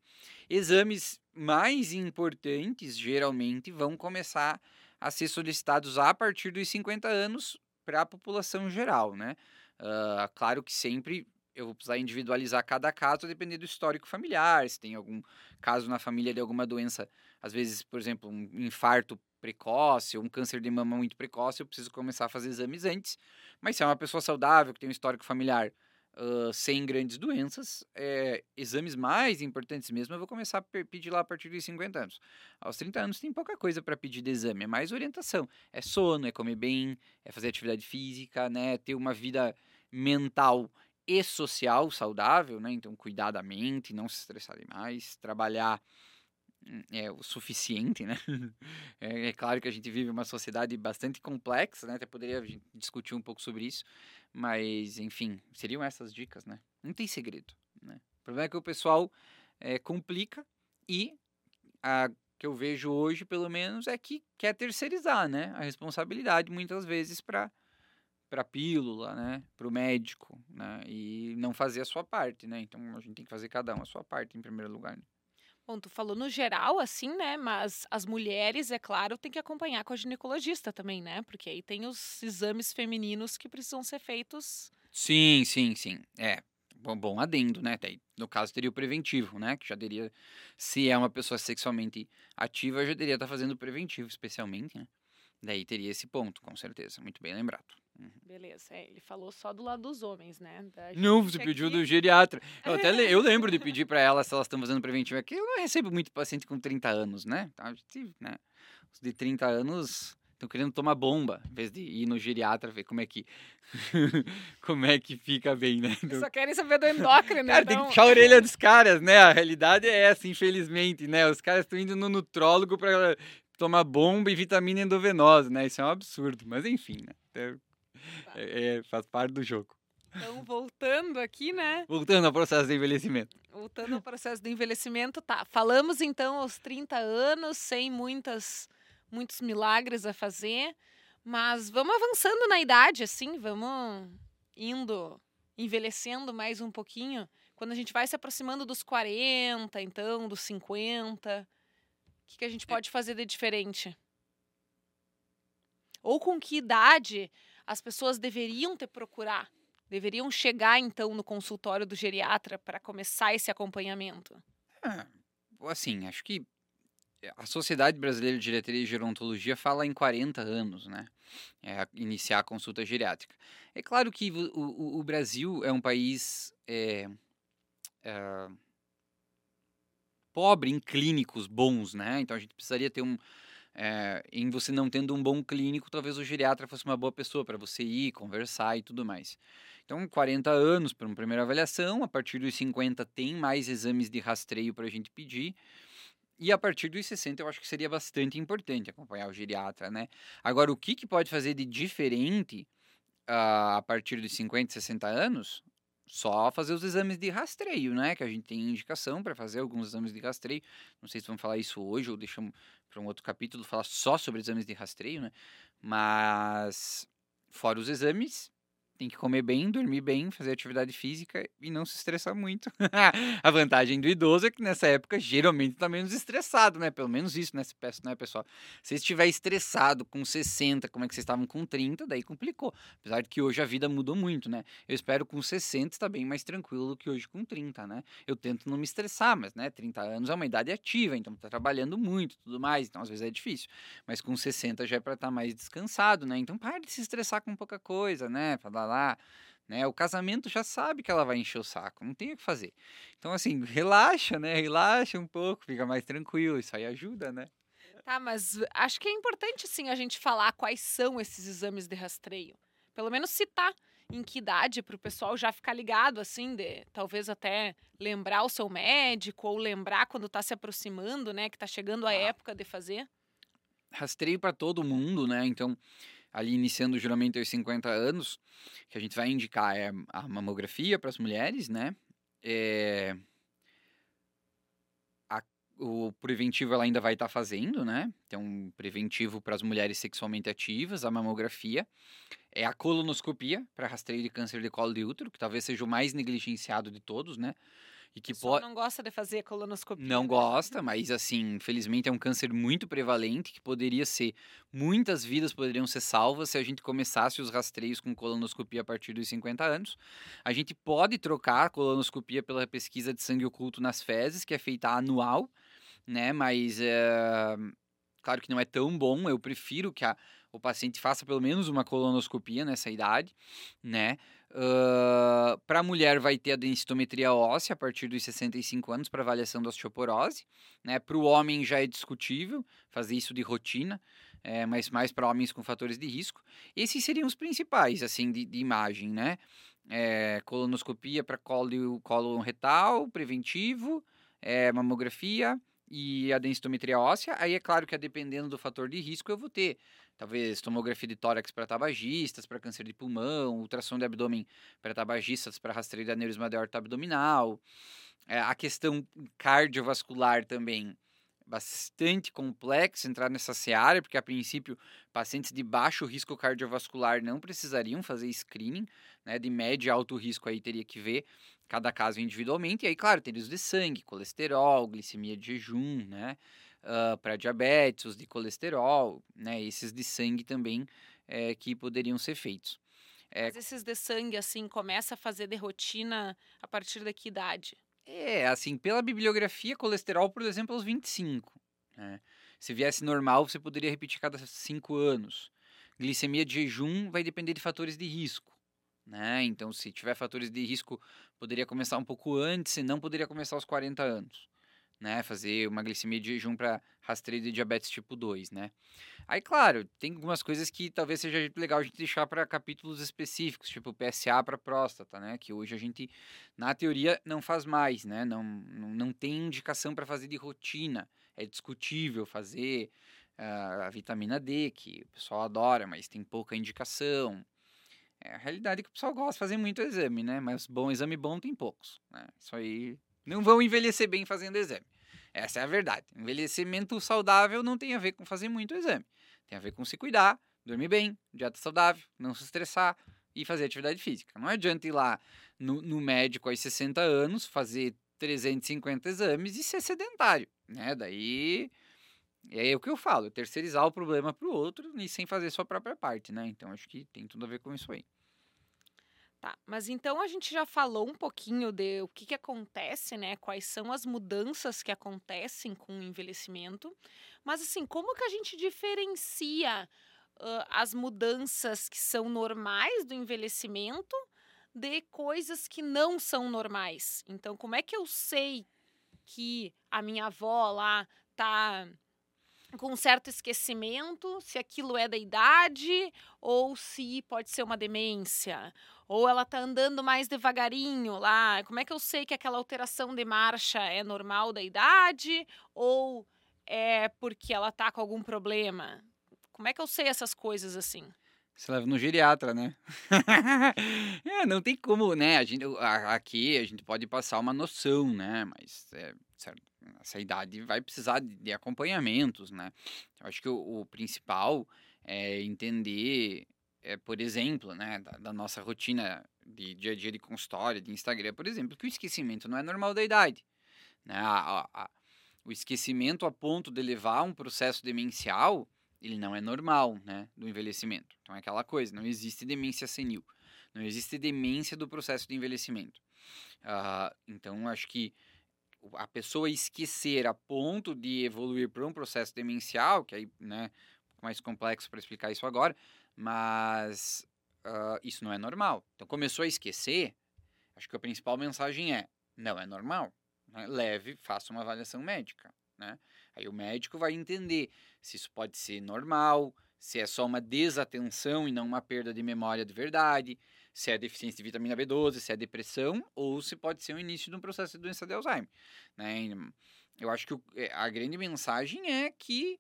Exames mais importantes geralmente vão começar a ser solicitados a partir dos 50 anos para a população geral, né? Uh, claro que sempre eu vou precisar individualizar cada caso, dependendo do histórico familiar, se tem algum caso na família de alguma doença, às vezes, por exemplo, um infarto precoce um câncer de mama muito precoce, eu preciso começar a fazer exames antes. Mas se é uma pessoa saudável, que tem um histórico familiar uh, sem grandes doenças, é, exames mais importantes mesmo, eu vou começar a pedir lá a partir dos 50 anos. Aos 30 anos tem pouca coisa para pedir de exame, é mais orientação. É sono, é comer bem, é fazer atividade física, né? Ter uma vida mental e social saudável, né? Então cuidar da mente, não se estressar demais, trabalhar é o suficiente, né? É, é, claro que a gente vive uma sociedade bastante complexa, né? Até poderia discutir um pouco sobre isso, mas enfim, seriam essas dicas, né? Não tem segredo, né? O problema é que o pessoal é, complica e a que eu vejo hoje, pelo menos, é que quer terceirizar, né? A responsabilidade muitas vezes para para pílula, né, para o médico, né, e não fazer a sua parte, né. Então a gente tem que fazer cada um a sua parte em primeiro lugar. Né? Bom, tu falou no geral, assim, né? Mas as mulheres, é claro, tem que acompanhar com a ginecologista também, né? Porque aí tem os exames femininos que precisam ser feitos. Sim, sim, sim. É. Bom, bom adendo, né? No caso, teria o preventivo, né? Que já teria. Se é uma pessoa sexualmente ativa, já deveria estar fazendo o preventivo, especialmente, né? Daí teria esse ponto, com certeza. Muito bem lembrado. Uhum. Beleza, é, ele falou só do lado dos homens, né? Não, você aqui... pediu do geriatra. Eu até le... eu lembro de pedir para elas se elas estão fazendo preventivo aqui. Eu não recebo muito paciente com 30 anos, né? Tá, né? Os de 30 anos estão querendo tomar bomba, em vez de ir no geriatra ver como é que como é que fica bem, né? Então... Só querem saber do endócrino, Cara, então... tem que então. puxar a orelha dos caras, né? A realidade é essa, infelizmente, né? Os caras estão indo no nutrólogo para tomar bomba e vitamina endovenosa, né? Isso é um absurdo, mas enfim, né? É, é, faz parte do jogo. Então, voltando aqui, né? Voltando ao processo de envelhecimento. Voltando ao processo de envelhecimento, tá. Falamos então aos 30 anos, sem muitas, muitos milagres a fazer, mas vamos avançando na idade, assim, vamos indo, envelhecendo mais um pouquinho. Quando a gente vai se aproximando dos 40, então, dos 50, o que, que a gente é. pode fazer de diferente? Ou com que idade as pessoas deveriam ter procurar, deveriam chegar então no consultório do geriatra para começar esse acompanhamento? É, assim, acho que a Sociedade Brasileira de Diretoria e Gerontologia fala em 40 anos, né? É, iniciar a consulta geriátrica. É claro que o, o, o Brasil é um país é, é, pobre em clínicos bons, né? Então a gente precisaria ter um, é, em você não tendo um bom clínico, talvez o geriatra fosse uma boa pessoa para você ir, conversar e tudo mais. Então, 40 anos para uma primeira avaliação, a partir dos 50 tem mais exames de rastreio para a gente pedir. E a partir dos 60 eu acho que seria bastante importante acompanhar o geriatra, né? Agora, o que, que pode fazer de diferente uh, a partir dos 50, 60 anos? Só fazer os exames de rastreio, né? Que a gente tem indicação para fazer alguns exames de rastreio. Não sei se vamos falar isso hoje ou deixamos para um outro capítulo falar só sobre exames de rastreio, né? Mas fora os exames, tem que comer bem, dormir bem, fazer atividade física e não se estressar muito. a vantagem do idoso é que nessa época geralmente tá menos estressado, né? Pelo menos isso, né, né pessoal? Se estiver estressado com 60, como é que vocês estavam com 30, daí complicou. Apesar de que hoje a vida mudou muito, né? Eu espero com 60 estar bem mais tranquilo do que hoje com 30, né? Eu tento não me estressar, mas, né, 30 anos é uma idade ativa, então tá trabalhando muito tudo mais, então às vezes é difícil. Mas com 60 já é para estar tá mais descansado, né? Então pare de se estressar com pouca coisa, né? Pra lá, né? O casamento já sabe que ela vai encher o saco, não tem o que fazer. Então, assim, relaxa, né? Relaxa um pouco, fica mais tranquilo, isso aí ajuda, né? Tá, mas acho que é importante, sim, a gente falar quais são esses exames de rastreio. Pelo menos citar em que idade para o pessoal já ficar ligado, assim, de talvez até lembrar o seu médico ou lembrar quando está se aproximando, né? Que está chegando a ah. época de fazer. Rastreio para todo mundo, né? Então, ali iniciando o juramento aos 50 anos, que a gente vai indicar é a mamografia para as mulheres, né? É, a, o preventivo ela ainda vai estar tá fazendo, né? Então, preventivo para as mulheres sexualmente ativas, a mamografia. É a colonoscopia para rastreio de câncer de colo de útero, que talvez seja o mais negligenciado de todos, né? E que pode. não gosta de fazer colonoscopia. Não né? gosta, mas assim, infelizmente é um câncer muito prevalente que poderia ser. Muitas vidas poderiam ser salvas se a gente começasse os rastreios com colonoscopia a partir dos 50 anos. A gente pode trocar a colonoscopia pela pesquisa de sangue oculto nas fezes, que é feita anual, né? Mas é... claro que não é tão bom. Eu prefiro que a, o paciente faça pelo menos uma colonoscopia nessa idade, né? Uh, para a mulher vai ter a densitometria óssea a partir dos 65 anos para avaliação da osteoporose. Né? Para o homem já é discutível fazer isso de rotina, é, mas mais para homens com fatores de risco. Esses seriam os principais assim de, de imagem, né? É, colonoscopia para colo, colo retal, preventivo, é, mamografia e a densitometria óssea. Aí é claro que, dependendo do fator de risco, eu vou ter talvez tomografia de tórax para tabagistas, para câncer de pulmão, ultrassom de abdômen para tabagistas, para rastreio de aneurisma de aorta abdominal. É, a questão cardiovascular também bastante complexo entrar nessa seara, porque a princípio pacientes de baixo risco cardiovascular não precisariam fazer screening, né, de médio e alto risco aí teria que ver cada caso individualmente, e aí, claro, tem os de sangue, colesterol, glicemia de jejum, né, uh, ah, para diabetes, os de colesterol, né, esses de sangue também é, que poderiam ser feitos. É, Mas esses de sangue, assim, começa a fazer de rotina a partir da que idade? É, assim, pela bibliografia, colesterol, por exemplo, aos 25. Né? Se viesse normal, você poderia repetir cada 5 anos. Glicemia de jejum vai depender de fatores de risco. Né? Então, se tiver fatores de risco, poderia começar um pouco antes, se não, poderia começar aos 40 anos né? Fazer uma glicemia de jejum para rastreio de diabetes tipo 2, né? Aí, claro, tem algumas coisas que talvez seja legal a gente deixar para capítulos específicos, tipo PSA para próstata, né? Que hoje a gente, na teoria, não faz mais, né? Não, não, tem indicação para fazer de rotina. É discutível fazer uh, a vitamina D, que o pessoal adora, mas tem pouca indicação. É a realidade é que o pessoal gosta de fazer muito exame, né? Mas bom exame bom tem poucos, né? Isso aí não vão envelhecer bem fazendo exame. Essa é a verdade. Envelhecimento saudável não tem a ver com fazer muito exame. Tem a ver com se cuidar, dormir bem, dieta saudável, não se estressar e fazer atividade física. Não adianta ir lá no, no médico aos 60 anos, fazer 350 exames e ser sedentário, né? Daí é o que eu falo, terceirizar o problema para o outro e sem fazer sua própria parte, né? Então acho que tem tudo a ver com isso aí. Tá, mas então a gente já falou um pouquinho de o que, que acontece, né? Quais são as mudanças que acontecem com o envelhecimento. Mas assim, como que a gente diferencia uh, as mudanças que são normais do envelhecimento de coisas que não são normais? Então, como é que eu sei que a minha avó lá tá com um certo esquecimento, se aquilo é da idade ou se pode ser uma demência, ou ela tá andando mais devagarinho lá. Como é que eu sei que aquela alteração de marcha é normal da idade ou é porque ela tá com algum problema? Como é que eu sei essas coisas assim? Você leva no geriatra, né? é, não tem como, né? A gente, aqui a gente pode passar uma noção, né? Mas é, essa idade vai precisar de, de acompanhamentos, né? Eu acho que o, o principal é entender é, por exemplo, né, da, da, nossa rotina de dia a dia de consultório, de Instagram, por exemplo, que o esquecimento não é normal da idade. Né? A, a, a, o esquecimento a ponto de levar a um processo demencial, ele não é normal né, do envelhecimento. Então é aquela coisa, não existe demência senil. Não existe demência do processo de envelhecimento. Uh, então, acho que a pessoa esquecer a ponto de evoluir para um processo demencial, que aí, né, pouco mais complexo para explicar isso agora, mas uh, isso não é normal. Então, começou a esquecer, acho que a principal mensagem é: não é normal. Né? Leve, faça uma avaliação médica. Né? Aí o médico vai entender se isso pode ser normal, se é só uma desatenção e não uma perda de memória de verdade, se é deficiência de vitamina B12, se é depressão, ou se pode ser o início de um processo de doença de Alzheimer. Né? Eu acho que é, a grande mensagem é que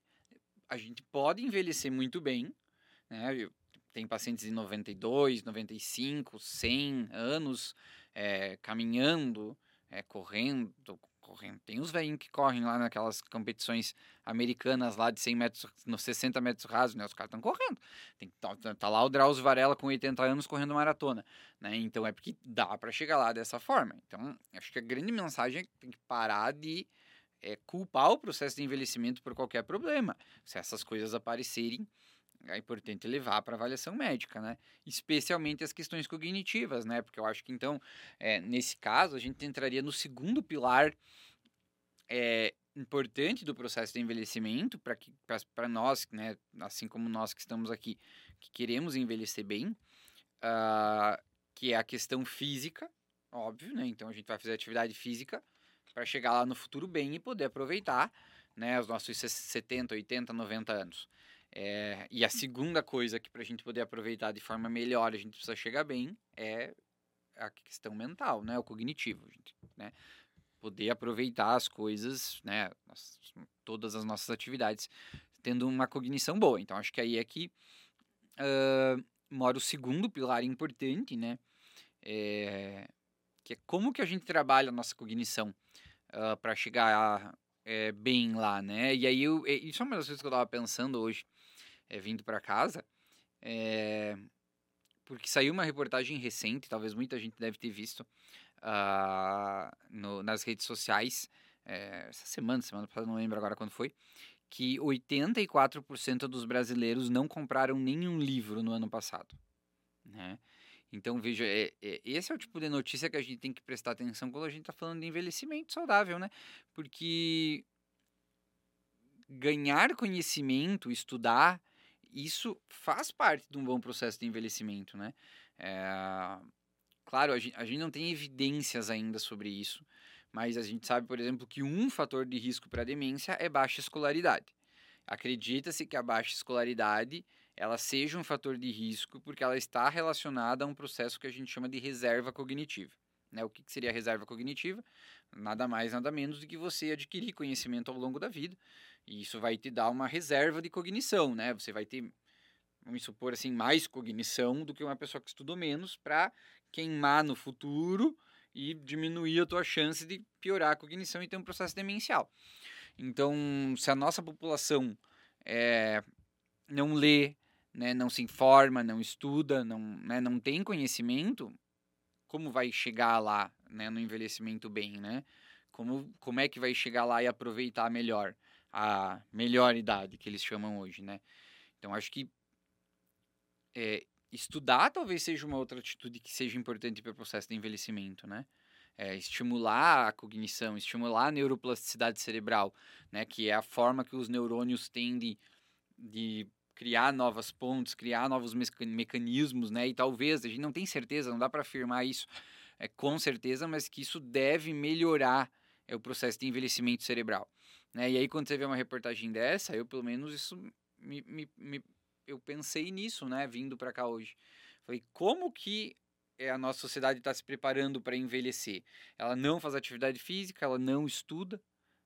a gente pode envelhecer muito bem. Né? Tem pacientes de 92, 95, 100 anos é, caminhando, é, correndo, correndo. Tem os velhinhos que correm lá naquelas competições americanas lá de 100 metros, nos 60 metros rasos, né? Os caras estão correndo. Tem, tá, tá, lá o Drauzio Varela com 80 anos correndo maratona, né? Então é porque dá para chegar lá dessa forma. Então, acho que a grande mensagem é que tem que parar de é, culpar o processo de envelhecimento por qualquer problema. Se essas coisas aparecerem, é importante levar para avaliação médica, né? Especialmente as questões cognitivas, né? Porque eu acho que então, é, nesse caso, a gente entraria no segundo pilar é, importante do processo de envelhecimento para que para nós, né? Assim como nós que estamos aqui, que queremos envelhecer bem, uh, que é a questão física, óbvio, né? Então a gente vai fazer atividade física para chegar lá no futuro bem e poder aproveitar, né? Os nossos 70, 80, 90 anos. É, e a segunda coisa que para a gente poder aproveitar de forma melhor, a gente precisa chegar bem, é a questão mental, né? O cognitivo, gente, né? Poder aproveitar as coisas, né? todas as nossas atividades, tendo uma cognição boa. Então, acho que aí é que uh, mora o segundo pilar importante, né? É, que é como que a gente trabalha a nossa cognição uh, para chegar é, bem lá, né? E aí, eu, isso é uma das coisas que eu estava pensando hoje é, vindo para casa, é, porque saiu uma reportagem recente, talvez muita gente deve ter visto uh, no, nas redes sociais, é, essa semana, semana passada, não lembro agora quando foi, que 84% dos brasileiros não compraram nenhum livro no ano passado, né? Então, veja, é, é, esse é o tipo de notícia que a gente tem que prestar atenção quando a gente está falando de envelhecimento saudável, né? Porque ganhar conhecimento, estudar, isso faz parte de um bom processo de envelhecimento, né? É, claro, a gente, a gente não tem evidências ainda sobre isso, mas a gente sabe, por exemplo, que um fator de risco para demência é baixa escolaridade. Acredita-se que a baixa escolaridade ela seja um fator de risco porque ela está relacionada a um processo que a gente chama de reserva cognitiva. Né? O que seria reserva cognitiva? Nada mais, nada menos do que você adquirir conhecimento ao longo da vida e isso vai te dar uma reserva de cognição, né? Você vai ter, vamos supor assim, mais cognição do que uma pessoa que estudou menos para queimar no futuro e diminuir a tua chance de piorar a cognição e ter um processo demencial. Então, se a nossa população é, não lê, né, não se informa, não estuda, não, né, não tem conhecimento, como vai chegar lá né, no envelhecimento bem, né? Como, como é que vai chegar lá e aproveitar melhor? A melhor idade, que eles chamam hoje, né? Então, acho que é, estudar talvez seja uma outra atitude que seja importante para o processo de envelhecimento, né? É, estimular a cognição, estimular a neuroplasticidade cerebral, né? Que é a forma que os neurônios têm de, de criar novas pontes, criar novos mecanismos, né? E talvez, a gente não tem certeza, não dá para afirmar isso é, com certeza, mas que isso deve melhorar é, o processo de envelhecimento cerebral. Né? E aí, quando você vê uma reportagem dessa, eu, pelo menos, isso me, me, me eu pensei nisso, né, vindo para cá hoje. Falei, como que é, a nossa sociedade está se preparando para envelhecer? Ela não faz atividade física, ela não estuda,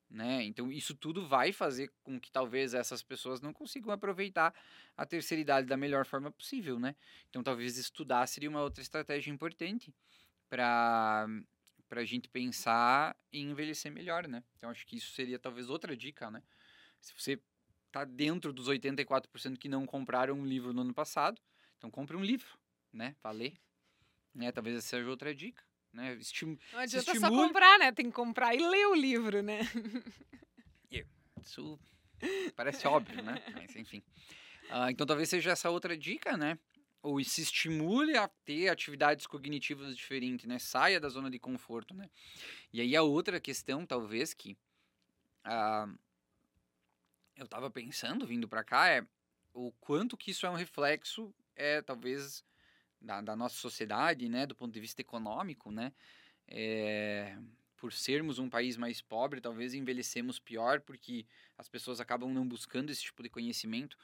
né? Então, isso tudo vai fazer com que talvez essas pessoas não consigam aproveitar a terceira idade da melhor forma possível, né? Então, talvez estudar seria uma outra estratégia importante para para a gente pensar em envelhecer melhor, né? Então acho que isso seria talvez outra dica, né? Se você está dentro dos 84% que não compraram um livro no ano passado, Então compre um livro, né? Pra ler. Né? Talvez essa seja outra dica. Né? Estim Não adianta só estimule- comprar, né? Tem que comprar e ler o livro, né? Isso parece óbvio, né? Mas enfim. Ah, então talvez seja essa outra dica, né? Ou se estimule a ter atividades cognitivas diferentes, né? Saia da zona de conforto, né? E aí a outra questão, talvez, que ah, eu tava pensando vindo para cá é o quanto que isso é um reflexo, é talvez da, da nossa sociedade, né? Do ponto de vista econômico, né? É, por sermos um país mais pobre, talvez envelhecemos pior, porque as pessoas acabam não buscando esse tipo de conhecimento.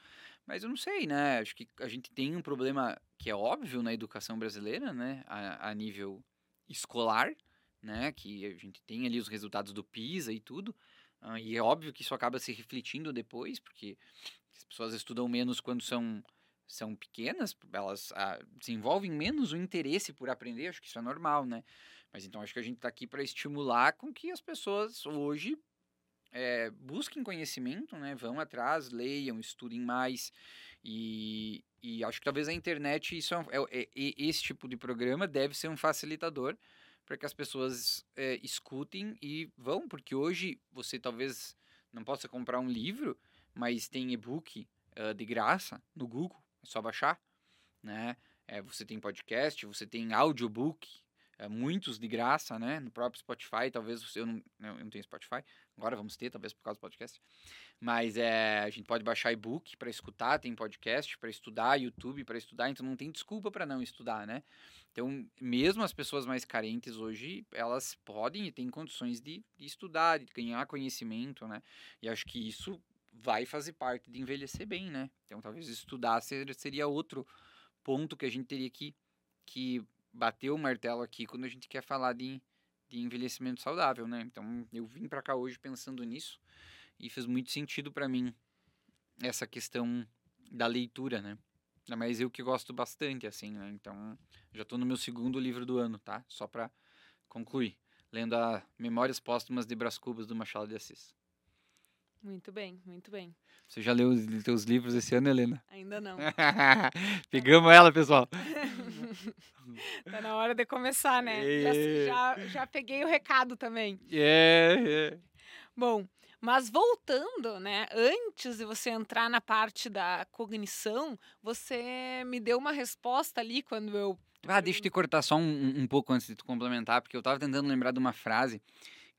Mas eu não sei, né? Acho que a gente tem um problema que é óbvio na educação brasileira, né? A, a nível escolar, né? Que a gente tem ali os resultados do PISA e tudo. ah, e é óbvio que isso acaba se refletindo depois, porque as pessoas estudam menos quando são são pequenas, elas ah, desenvolvem menos o interesse por aprender, acho que isso é normal, né? Mas então acho que a gente está aqui para estimular com que as pessoas hoje eh, busquem conhecimento, né? Vão atrás, leiam, estudem mais. E, e acho que talvez a internet, isso é, é- é- é- esse tipo de programa deve ser um facilitador para que as pessoas eh, escutem e vão, porque hoje você talvez não possa comprar um livro, mas tem e-book ah, de graça no Google, é só baixar, né? Eh, você tem podcast, você tem audiobook, eh, muitos de graça, né? No próprio Spotify, talvez eu não, eu não tenho Spotify, agora vamos ter, talvez por causa do podcast. Mas é, a gente pode baixar e-book para escutar, tem podcast para estudar, YouTube para estudar, então não tem desculpa para não estudar, né? Então, mesmo as pessoas mais carentes hoje, elas podem e têm condições de, de estudar, de ganhar conhecimento, né? E acho que isso vai fazer parte de envelhecer bem, né? Então, talvez estudar ser- seria outro ponto que a gente teria que, que bater o martelo aqui quando a gente quer falar de, de envelhecimento saudável, né? Então, eu vim para cá hoje pensando nisso e fez muito sentido para mim essa questão da leitura, né? Mais eu que gosto bastante, assim, né? Então, já tô no meu segundo livro do ano, tá? Só para concluir. Lendo a Memórias Póstumas de Brás Cubas, do Machado de Assis. Muito bem, muito bem. Você já leu os teus livros esse ano, Helena? Ainda não. Pegamos ela, pessoal. Tá na hora de começar, né? Já, É. já, já peguei o recado também. É, é. Bom, mas voltando, né? Antes de você entrar na parte da cognição, você me deu uma resposta ali quando eu. Ah, deixa eu te cortar só um, um pouco antes de tu complementar, porque eu tava tentando lembrar de uma frase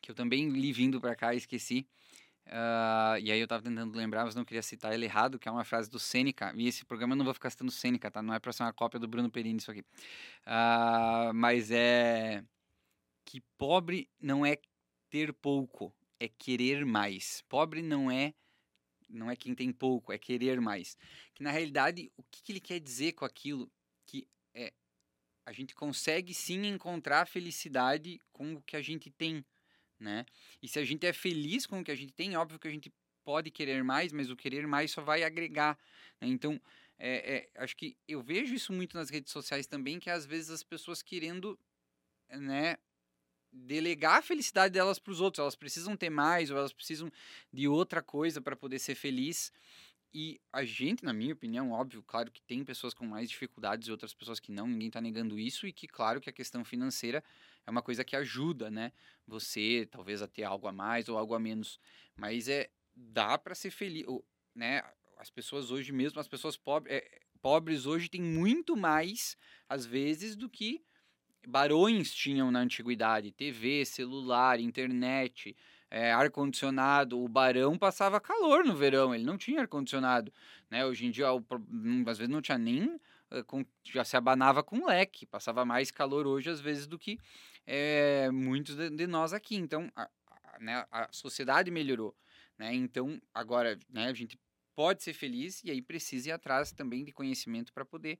que eu também li vindo pra cá e esqueci. Ah, e aí eu tava tentando lembrar, mas não queria citar ele errado, que é uma frase do Sêneca. E esse programa eu não vou ficar citando Sêneca, tá? Não é pra ser uma cópia do Bruno Perini isso aqui. Ah, mas é que pobre não é ter pouco, é querer mais. Pobre não é não é quem tem pouco, é querer mais. Que na realidade, o que, que ele quer dizer com aquilo? Que é a gente consegue sim encontrar felicidade com o que a gente tem, né? E se a gente é feliz com o que a gente tem, óbvio que a gente pode querer mais, mas o querer mais só vai agregar. né? Então, é, é, acho que eu vejo isso muito nas redes sociais também, que às vezes as pessoas querendo, né, delegar a felicidade delas para os outros. Elas precisam ter mais ou elas precisam de outra coisa para poder ser feliz. E a gente, na minha opinião, óbvio, claro que tem pessoas com mais dificuldades e outras pessoas que não, ninguém está negando isso, e que, claro, que a questão financeira é uma coisa que ajuda, né? Você, talvez, a ter algo a mais ou algo a menos. Mas é dá para ser feliz, né? As pessoas hoje mesmo, as pessoas pobres, é, pobres hoje têm muito mais, às vezes, do que barões tinham na antiguidade. TV, celular, internet, é, ar-condicionado. O barão passava calor no verão, ele não tinha ar-condicionado. Né? Hoje em dia, hum, às vezes não tinha nem. eh, com- já se abanava com leque, passava mais calor hoje, às vezes, do que eh, muitos de, de nós aqui. Então, a, a- né, a sociedade melhorou. Né? Então, agora, né, a gente pode ser feliz e aí precisa ir atrás também de conhecimento para poder,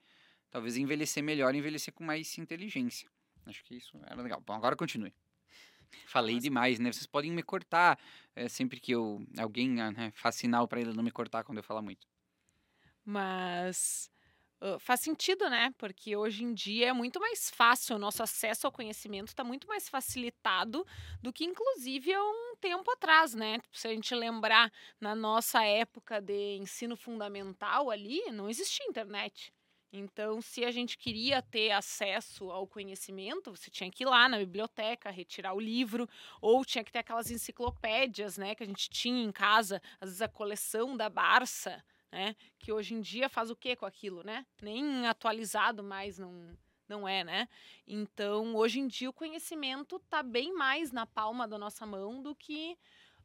talvez, envelhecer melhor envelhecer com mais inteligência. Acho que isso era legal. Bom, agora continue. Falei Nossa. demais, né? Vocês podem me cortar é, sempre que eu alguém ah, né, faz sinal para ele não me cortar quando eu falar muito. Mas faz sentido, né? Porque hoje em dia é muito mais fácil, o nosso acesso ao conhecimento está muito mais facilitado do que, inclusive, há um tempo atrás, né? Se a gente lembrar, na nossa época de ensino fundamental ali, não existia internet. Então, se a gente queria ter acesso ao conhecimento, você tinha que ir lá na biblioteca, retirar o livro, ou tinha que ter aquelas enciclopédias, né, que a gente tinha em casa, às vezes a coleção da Barça, né, que hoje em dia faz o que com aquilo, né? Nem atualizado mais não não é, né? Então, hoje em dia o conhecimento está bem mais na palma da nossa mão do que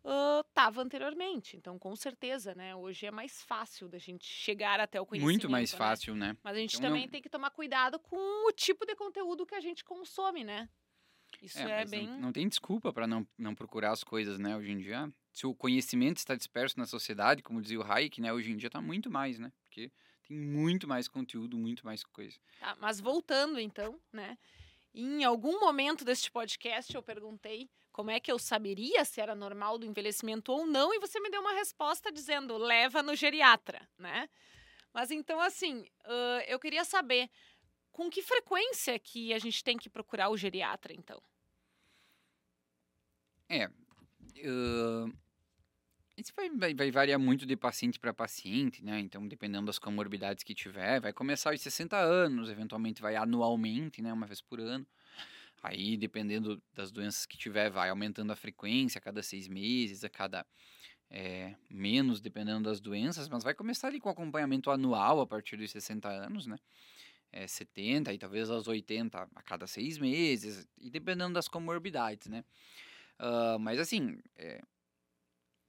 estava uh, anteriormente. Então, com certeza, né? Hoje é mais fácil da gente chegar até o conhecimento. Muito mais né? fácil, né? Mas a gente Então, também não- tem que tomar cuidado com o tipo de conteúdo que a gente consome, né? Isso é, mas bem. não, não tem desculpa para não, não procurar as coisas, né, hoje em dia. Se o conhecimento está disperso na sociedade, como dizia o Hayek, né, hoje em dia está muito mais, né? Porque tem muito mais conteúdo, muito mais coisa. Tá, mas voltando então, né? Em algum momento deste podcast eu perguntei como é que eu saberia se era normal do envelhecimento ou não, e você me deu uma resposta dizendo leva no geriatra, né? Mas então, assim, ãh, eu queria saber com que frequência que a gente tem que procurar o geriatra, então? É. ãh, isso vai, vai, vai variar muito de paciente para paciente, né? Então, dependendo das comorbidades que tiver, vai começar aos 60 anos, eventualmente vai anualmente, né? Uma vez por ano. Aí, dependendo das doenças que tiver, vai aumentando a frequência a cada seis meses, a cada é, menos, dependendo das doenças, mas vai começar ali com acompanhamento anual a partir dos 60 anos, né? É, 70 e talvez aos 80 a cada seis meses, e dependendo das comorbidades, né? Ah, mas assim, é,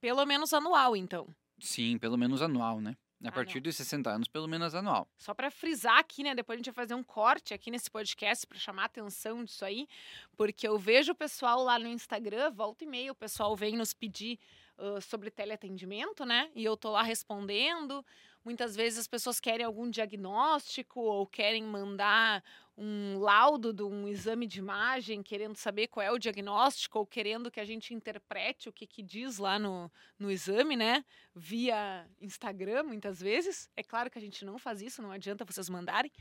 Pelo menos anual, então. sim, pelo menos anual, né? A Ah, partir dos 60 anos, pelo menos anual. Só para frisar aqui, né? Depois a gente vai fazer um corte aqui nesse podcast para chamar a atenção disso aí, porque eu vejo o pessoal lá no Instagram, volta e meia, o pessoal vem nos pedir sobre teleatendimento, né? E eu tô lá respondendo. Muitas vezes as pessoas querem algum diagnóstico ou querem mandar um laudo de um exame de imagem, querendo saber qual é o diagnóstico ou querendo que a gente interprete o que, que diz lá no, no exame, né? Via Instagram, muitas vezes. É claro que a gente não faz isso, não adianta vocês mandarem.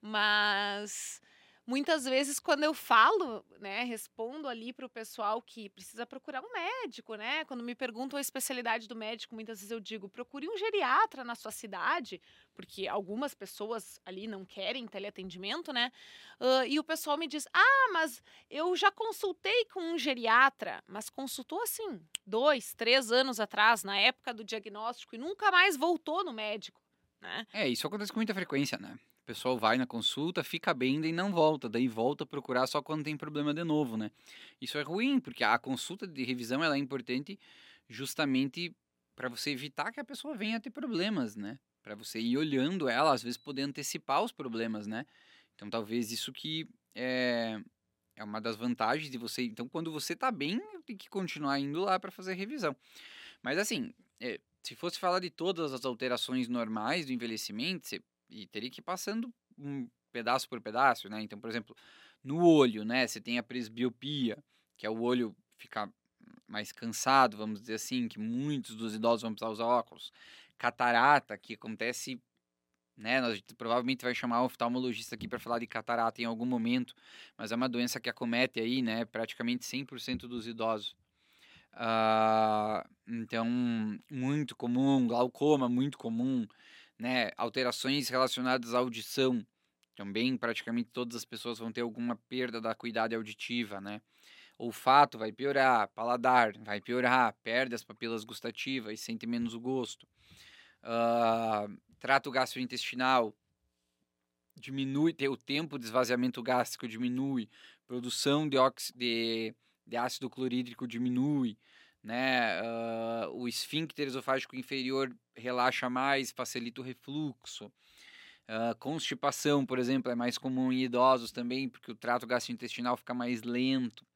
Mas muitas vezes, quando eu falo, né, respondo ali para o pessoal que precisa procurar um médico, né? Quando me perguntam a especialidade do médico, muitas vezes eu digo, procure um geriatra na sua cidade, porque algumas pessoas ali não querem teleatendimento, né? Ah, e o pessoal me diz, ah, mas eu já consultei com um geriatra, mas consultou assim, dois, três anos atrás, na época do diagnóstico, e nunca mais voltou no médico, né? É, isso acontece com muita frequência, né? O pessoal vai na consulta, fica bem, daí não volta, daí volta a procurar só quando tem problema de novo, né? Isso é ruim, porque a consulta de revisão ela é importante justamente para você evitar que a pessoa venha a ter problemas, né? Para você ir olhando ela, às vezes poder antecipar os problemas, né? Então talvez isso que é, é uma das vantagens de você. Então quando você tá bem, tem que continuar indo lá para fazer revisão. Mas assim, é, se fosse falar de todas as alterações normais do envelhecimento, você e teria que ir passando um pedaço por pedaço, né? Então, por exemplo, no olho, né? Você tem a presbiopia, que é o olho ficar mais cansado, vamos dizer assim, que muitos dos idosos vão precisar usar óculos. Catarata, que acontece, né? Nós provavelmente vai chamar o oftalmologista aqui para falar de catarata em algum momento, mas é uma doença que acomete aí, né? Praticamente 100% dos idosos. Ah, então, muito comum, glaucoma, muito comum, né? Alterações relacionadas à audição. Também praticamente todas as pessoas vão ter alguma perda da acuidade auditiva, né? Olfato vai piorar, paladar vai piorar, perde as papilas gustativas, sente menos o gosto. Ah, trato gastrointestinal diminui, o tempo de esvaziamento gástrico diminui, produção de, óxi- de, de ácido clorídrico diminui, né? Ah, o esfíncter esofágico inferior relaxa mais, facilita o refluxo. Ah, constipação, por exemplo, é mais comum em idosos também, porque o trato gastrointestinal fica mais lento,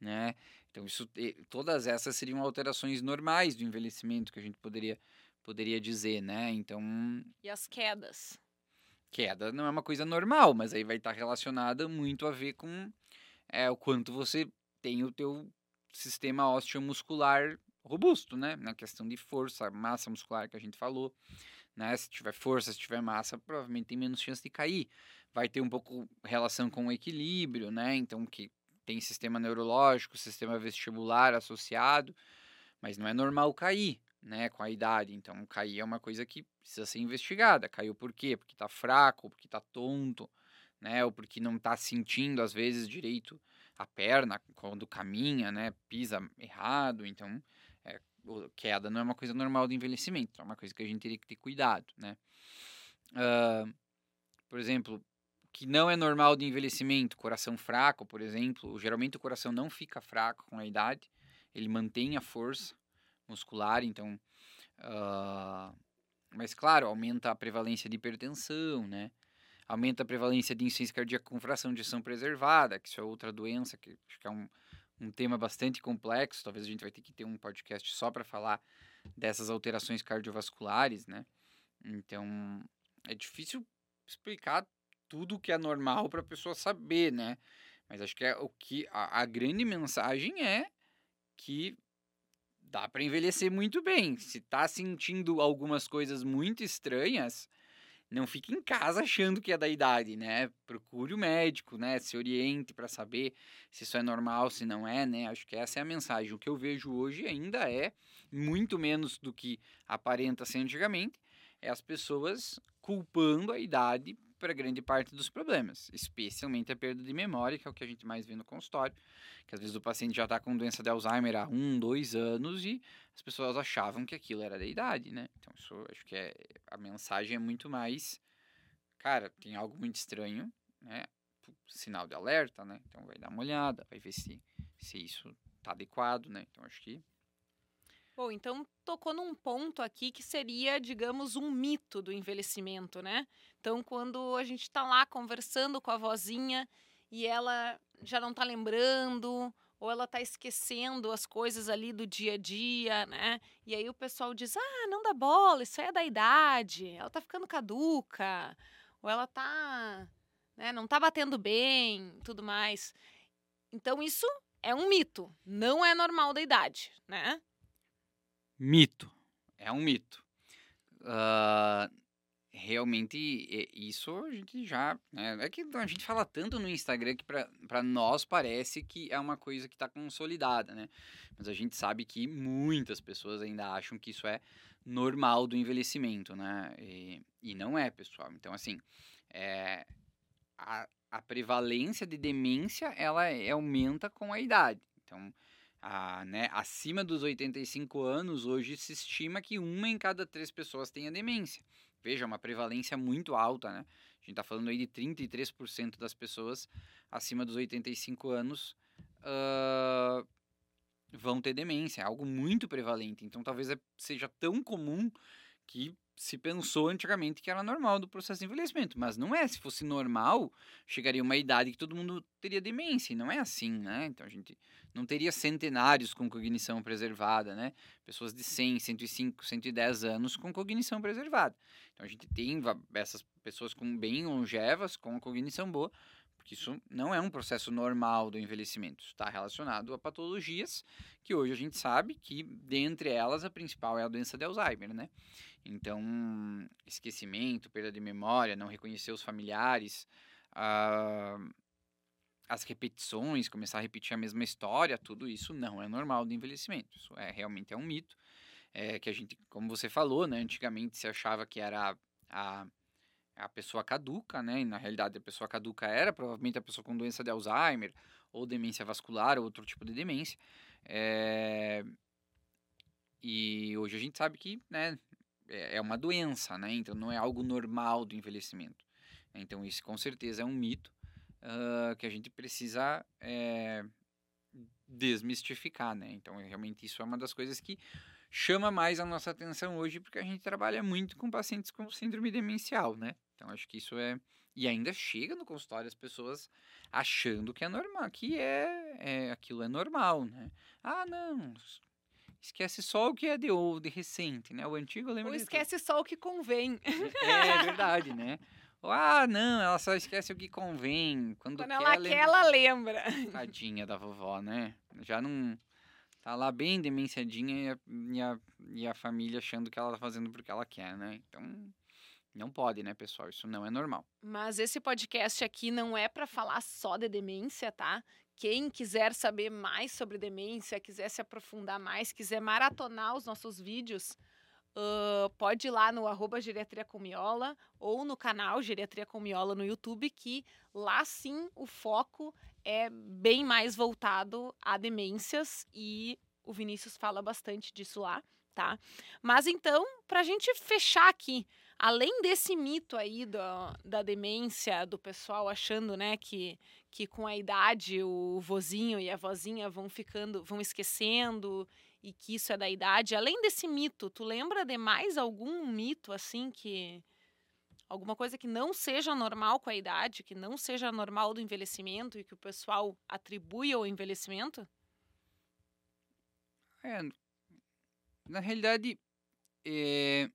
né? Então, isso, todas essas seriam alterações normais do envelhecimento que a gente poderia, poderia dizer, né? Então, E as quedas. queda não é uma coisa normal, mas aí vai estar relacionada muito a ver com é, o quanto você tem o teu sistema osteomuscular robusto, né? Na questão de força, massa muscular que a gente falou, né? Se tiver força, se tiver massa, provavelmente tem menos chance de cair. Vai ter um pouco relação com o equilíbrio, né? Então, que tem sistema neurológico, sistema vestibular associado, mas não é normal cair, né, com a idade. Então, cair é uma coisa que precisa ser investigada. Caiu por quê? Porque tá fraco, porque tá tonto, né, ou porque não tá sentindo às vezes direito a perna quando caminha, né, pisa errado. Então, é, queda não é uma coisa normal do envelhecimento, é uma coisa que a gente teria que ter cuidado, né. Uh, por exemplo, que não é normal do envelhecimento, coração fraco, por exemplo, geralmente o coração não fica fraco com a idade, ele mantém a força muscular, então. Uh, mas, claro, aumenta a prevalência de hipertensão, né? Aumenta a prevalência de insuficiência cardíaca com fração de ação preservada, que isso é outra doença, que acho que é um, um tema bastante complexo. Talvez a gente vai ter que ter um podcast só para falar dessas alterações cardiovasculares, né? Então, é difícil explicar tudo que é normal para a pessoa saber, né? Mas acho que é o que a, a grande mensagem é que dá para envelhecer muito bem. Se tá sentindo algumas coisas muito estranhas, não fique em casa achando que é da idade, né? Procure o médico, né? Se oriente para saber se isso é normal, se não é, né? Acho que essa é a mensagem. O que eu vejo hoje ainda é muito menos do que aparenta ser antigamente, é as pessoas culpando a idade para grande parte dos problemas, especialmente a perda de memória, que é o que a gente mais vê no consultório, que às vezes o paciente já está com doença de Alzheimer há um, dois anos e as pessoas achavam que aquilo era da idade, né? Então, isso acho que é, a mensagem é muito mais, cara, tem algo muito estranho, né? Sinal de alerta, né? Então, vai dar uma olhada, vai ver se, se isso está adequado, né? Então, acho que Bom, então tocou num ponto aqui que seria, digamos, um mito do envelhecimento, né? Então, quando a gente está lá conversando com a vozinha e ela já não está lembrando, ou ela está esquecendo as coisas ali do dia a dia, né? E aí o pessoal diz: ah, não dá bola, isso é da idade, ela está ficando caduca, ou ela está, né, não está batendo bem, tudo mais. Então, isso é um mito, não é normal da idade, né? Mito. É um mito. Uh, realmente, isso a gente já. Né, é que a gente fala tanto no Instagram que para nós parece que é uma coisa que está consolidada, né? Mas a gente sabe que muitas pessoas ainda acham que isso é normal do envelhecimento, né? E, e não é, pessoal. Então, assim, é, a, a prevalência de demência ela aumenta com a idade. Então, a, né, acima dos 85 anos, hoje se estima que uma em cada três pessoas tenha demência. Veja, uma prevalência muito alta, né? A gente está falando aí de 33% das pessoas acima dos 85 anos uh, vão ter demência. É algo muito prevalente. Então, talvez é, seja tão comum que se pensou antigamente que era normal do processo de envelhecimento, mas não é. Se fosse normal, chegaria uma idade que todo mundo teria demência, e não é assim, né? Então a gente não teria centenários com cognição preservada, né? Pessoas de 100, 105, 110 anos com cognição preservada. Então a gente tem essas pessoas com bem longevas, com cognição boa, porque isso não é um processo normal do envelhecimento, está relacionado a patologias que hoje a gente sabe que, dentre elas, a principal é a doença de Alzheimer, né? Então, esquecimento, perda de memória, não reconhecer os familiares, uh, as repetições, começar a repetir a mesma história, tudo isso não é normal do envelhecimento. Isso é realmente é um mito. É, que a gente, como você falou, né, antigamente se achava que era a, a pessoa caduca, né? E na realidade a pessoa caduca era provavelmente a pessoa com doença de Alzheimer ou demência vascular ou outro tipo de demência. É... E hoje a gente sabe que, né, é, é uma doença, né? Então não é algo normal do envelhecimento. Então isso com certeza é um mito uh, que a gente precisa é, desmistificar, né? Então realmente isso é uma das coisas que chama mais a nossa atenção hoje porque a gente trabalha muito com pacientes com síndrome demencial, né? Então acho que isso é e ainda chega no consultório as pessoas achando que é normal, que é, é aquilo é normal, né? Ah, não, esquece só o que é de old, de recente, né? O antigo lembra Ou esquece só o que convém. É, é verdade, né? ah, não, ela só esquece o que convém. Quando, Quando quer, ela lembra... quer, ela lembra. Tadinha da vovó, né? Já não. Tá lá bem demenciadinha e a, e a, e a família achando que ela tá fazendo porque ela quer, né? Então. Não pode, né, pessoal? Isso não é normal. Mas esse podcast aqui não é para falar só de demência, tá? quem quiser saber mais sobre demência, quiser se aprofundar mais, quiser maratonar os nossos vídeos, uh, pode ir lá no arroba Geriatria com Miola ou no canal Geriatria com Miola no YouTube, que lá sim o foco é bem mais voltado a demências e o Vinícius fala bastante disso lá, tá? Mas então, para a gente fechar aqui, além desse mito aí da, da demência, do pessoal achando, né, que, que com a idade o vozinho e a vozinha vão ficando, vão esquecendo e que isso é da idade. Além desse mito, tu lembra de mais algum mito assim que alguma coisa que não seja normal com a idade, que não seja normal do envelhecimento e que o pessoal atribui ao envelhecimento? É, na realidade, é,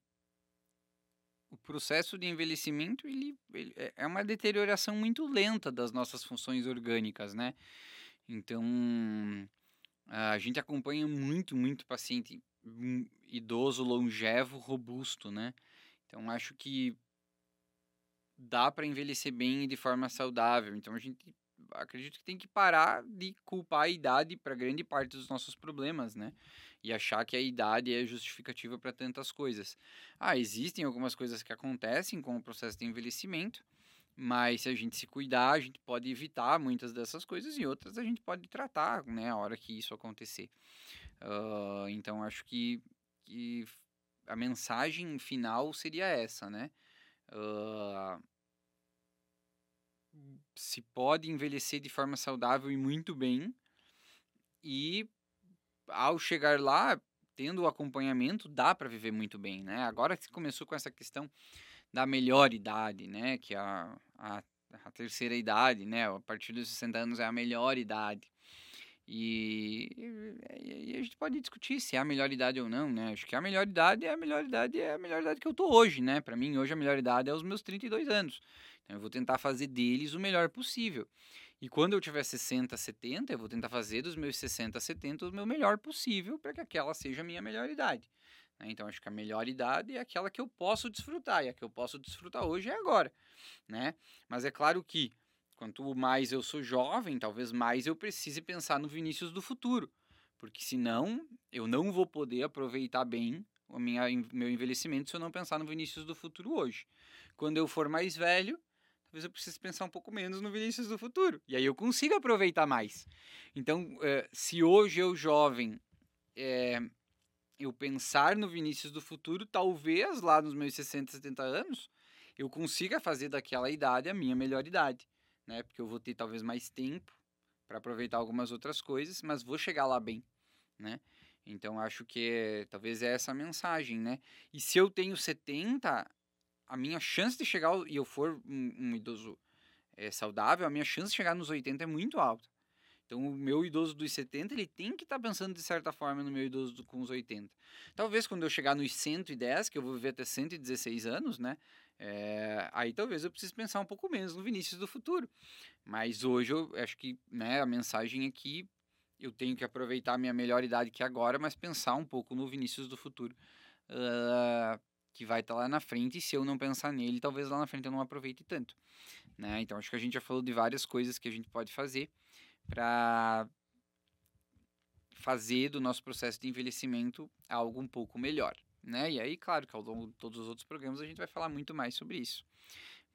o processo de envelhecimento ele, ele, é, é uma deterioração muito lenta das nossas funções orgânicas, né? Então, a gente acompanha muito, muito paciente hum, idoso, longevo, robusto, né? Então, acho que dá para envelhecer bem e de forma saudável. Então, a gente acredito que tem que parar de culpar a idade para grande parte dos nossos problemas, né? E achar que a idade é justificativa para tantas coisas. Ah, existem algumas coisas que acontecem com o processo de envelhecimento, mas se a gente se cuidar, a gente pode evitar muitas dessas coisas e outras a gente pode tratar, né, a hora que isso acontecer. Uh, então, acho que, que a mensagem final seria essa, né? Uh, se pode envelhecer de forma saudável e muito bem. E ao chegar lá, tendo o acompanhamento, dá para viver muito bem, né? Agora que começou com essa questão da melhor idade, né? Que é a, a, a terceira idade, né? A partir dos 60 anos é a melhor idade. E, e, e, a gente pode discutir se é a melhor idade ou não, né? Acho que a melhor idade é a melhor idade, é a melhor idade que eu tô hoje, né? Para mim, hoje a melhor idade é os meus 32 anos. Então, eu vou tentar fazer deles o melhor possível. E quando eu tiver 60, 70, eu vou tentar fazer dos meus 60, 70 o meu melhor possível para que aquela seja a minha melhor idade. Né? Então, acho que a melhor idade é aquela que eu posso desfrutar. E a que eu posso desfrutar hoje é agora. Né? Mas é claro que Quanto mais eu sou jovem, talvez mais eu precise pensar no Vinícius do futuro. Porque senão eu não vou poder aproveitar bem o minha, meu envelhecimento se eu não pensar no Vinícius do futuro hoje. Quando eu for mais velho, talvez eu precise pensar um pouco menos no Vinícius do futuro. E aí eu consigo aproveitar mais. Então, eh, se hoje eu jovem é, eu pensar no Vinícius do futuro, talvez lá nos meus 60, 70 anos, eu consiga fazer daquela idade a minha melhor idade né? Porque eu vou ter talvez mais tempo para aproveitar algumas outras coisas, mas vou chegar lá bem, né? Então acho que é, talvez é essa a mensagem, né? E se eu tenho 70, a minha chance de chegar e eu for um, um idoso é, saudável, a minha chance de chegar nos 80 é muito alta. Então, o meu idoso dos 70, ele tem que estar tá pensando de certa forma no meu idoso do, com os 80. Talvez quando eu chegar nos 110, que eu vou viver até 116 anos, né? É, aí talvez eu precise pensar um pouco menos no Vinícius do futuro. Mas hoje eu acho que né, a mensagem aqui eu tenho que aproveitar a minha melhor idade que é agora, mas pensar um pouco no Vinícius do futuro. Uh, que vai estar tá lá na frente, e se eu não pensar nele, talvez lá na frente eu não aproveite tanto. Né? Então acho que a gente já falou de várias coisas que a gente pode fazer para fazer do nosso processo de envelhecimento algo um pouco melhor né? E aí, claro, que ao longo de todos os outros programas a gente vai falar muito mais sobre isso.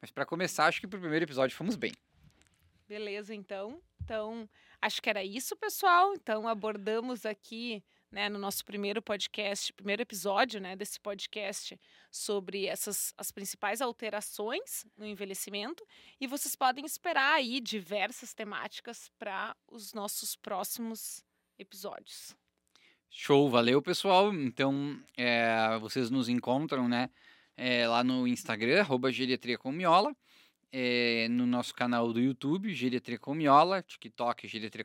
Mas para começar, acho que pro primeiro episódio fomos bem. Beleza, então. Então, acho que era isso, pessoal. Então, abordamos aqui, né, no nosso primeiro podcast, primeiro episódio, né, desse podcast sobre essas as principais alterações no envelhecimento e vocês podem esperar aí diversas temáticas para os nossos próximos episódios. Show, valeu pessoal. Então, é, vocês nos encontram, né? É, lá no Instagram, arroba Geriatria com Miola, é, no nosso canal do YouTube, Geriatria TikTok, Geriatria.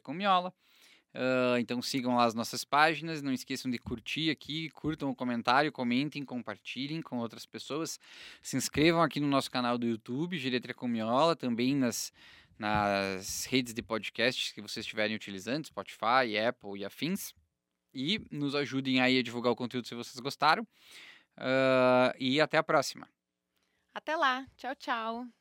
Uh, então sigam lá as nossas páginas, não esqueçam de curtir aqui, curtam o comentário, comentem, compartilhem com outras pessoas. Se inscrevam aqui no nosso canal do YouTube, Geriatria com Miola, também nas, nas redes de podcasts que vocês estiverem utilizando, Spotify, Apple e afins e nos ajudem aí a divulgar o conteúdo se vocês gostaram. Uh, e até a próxima. Até lá. Tchau, tchau.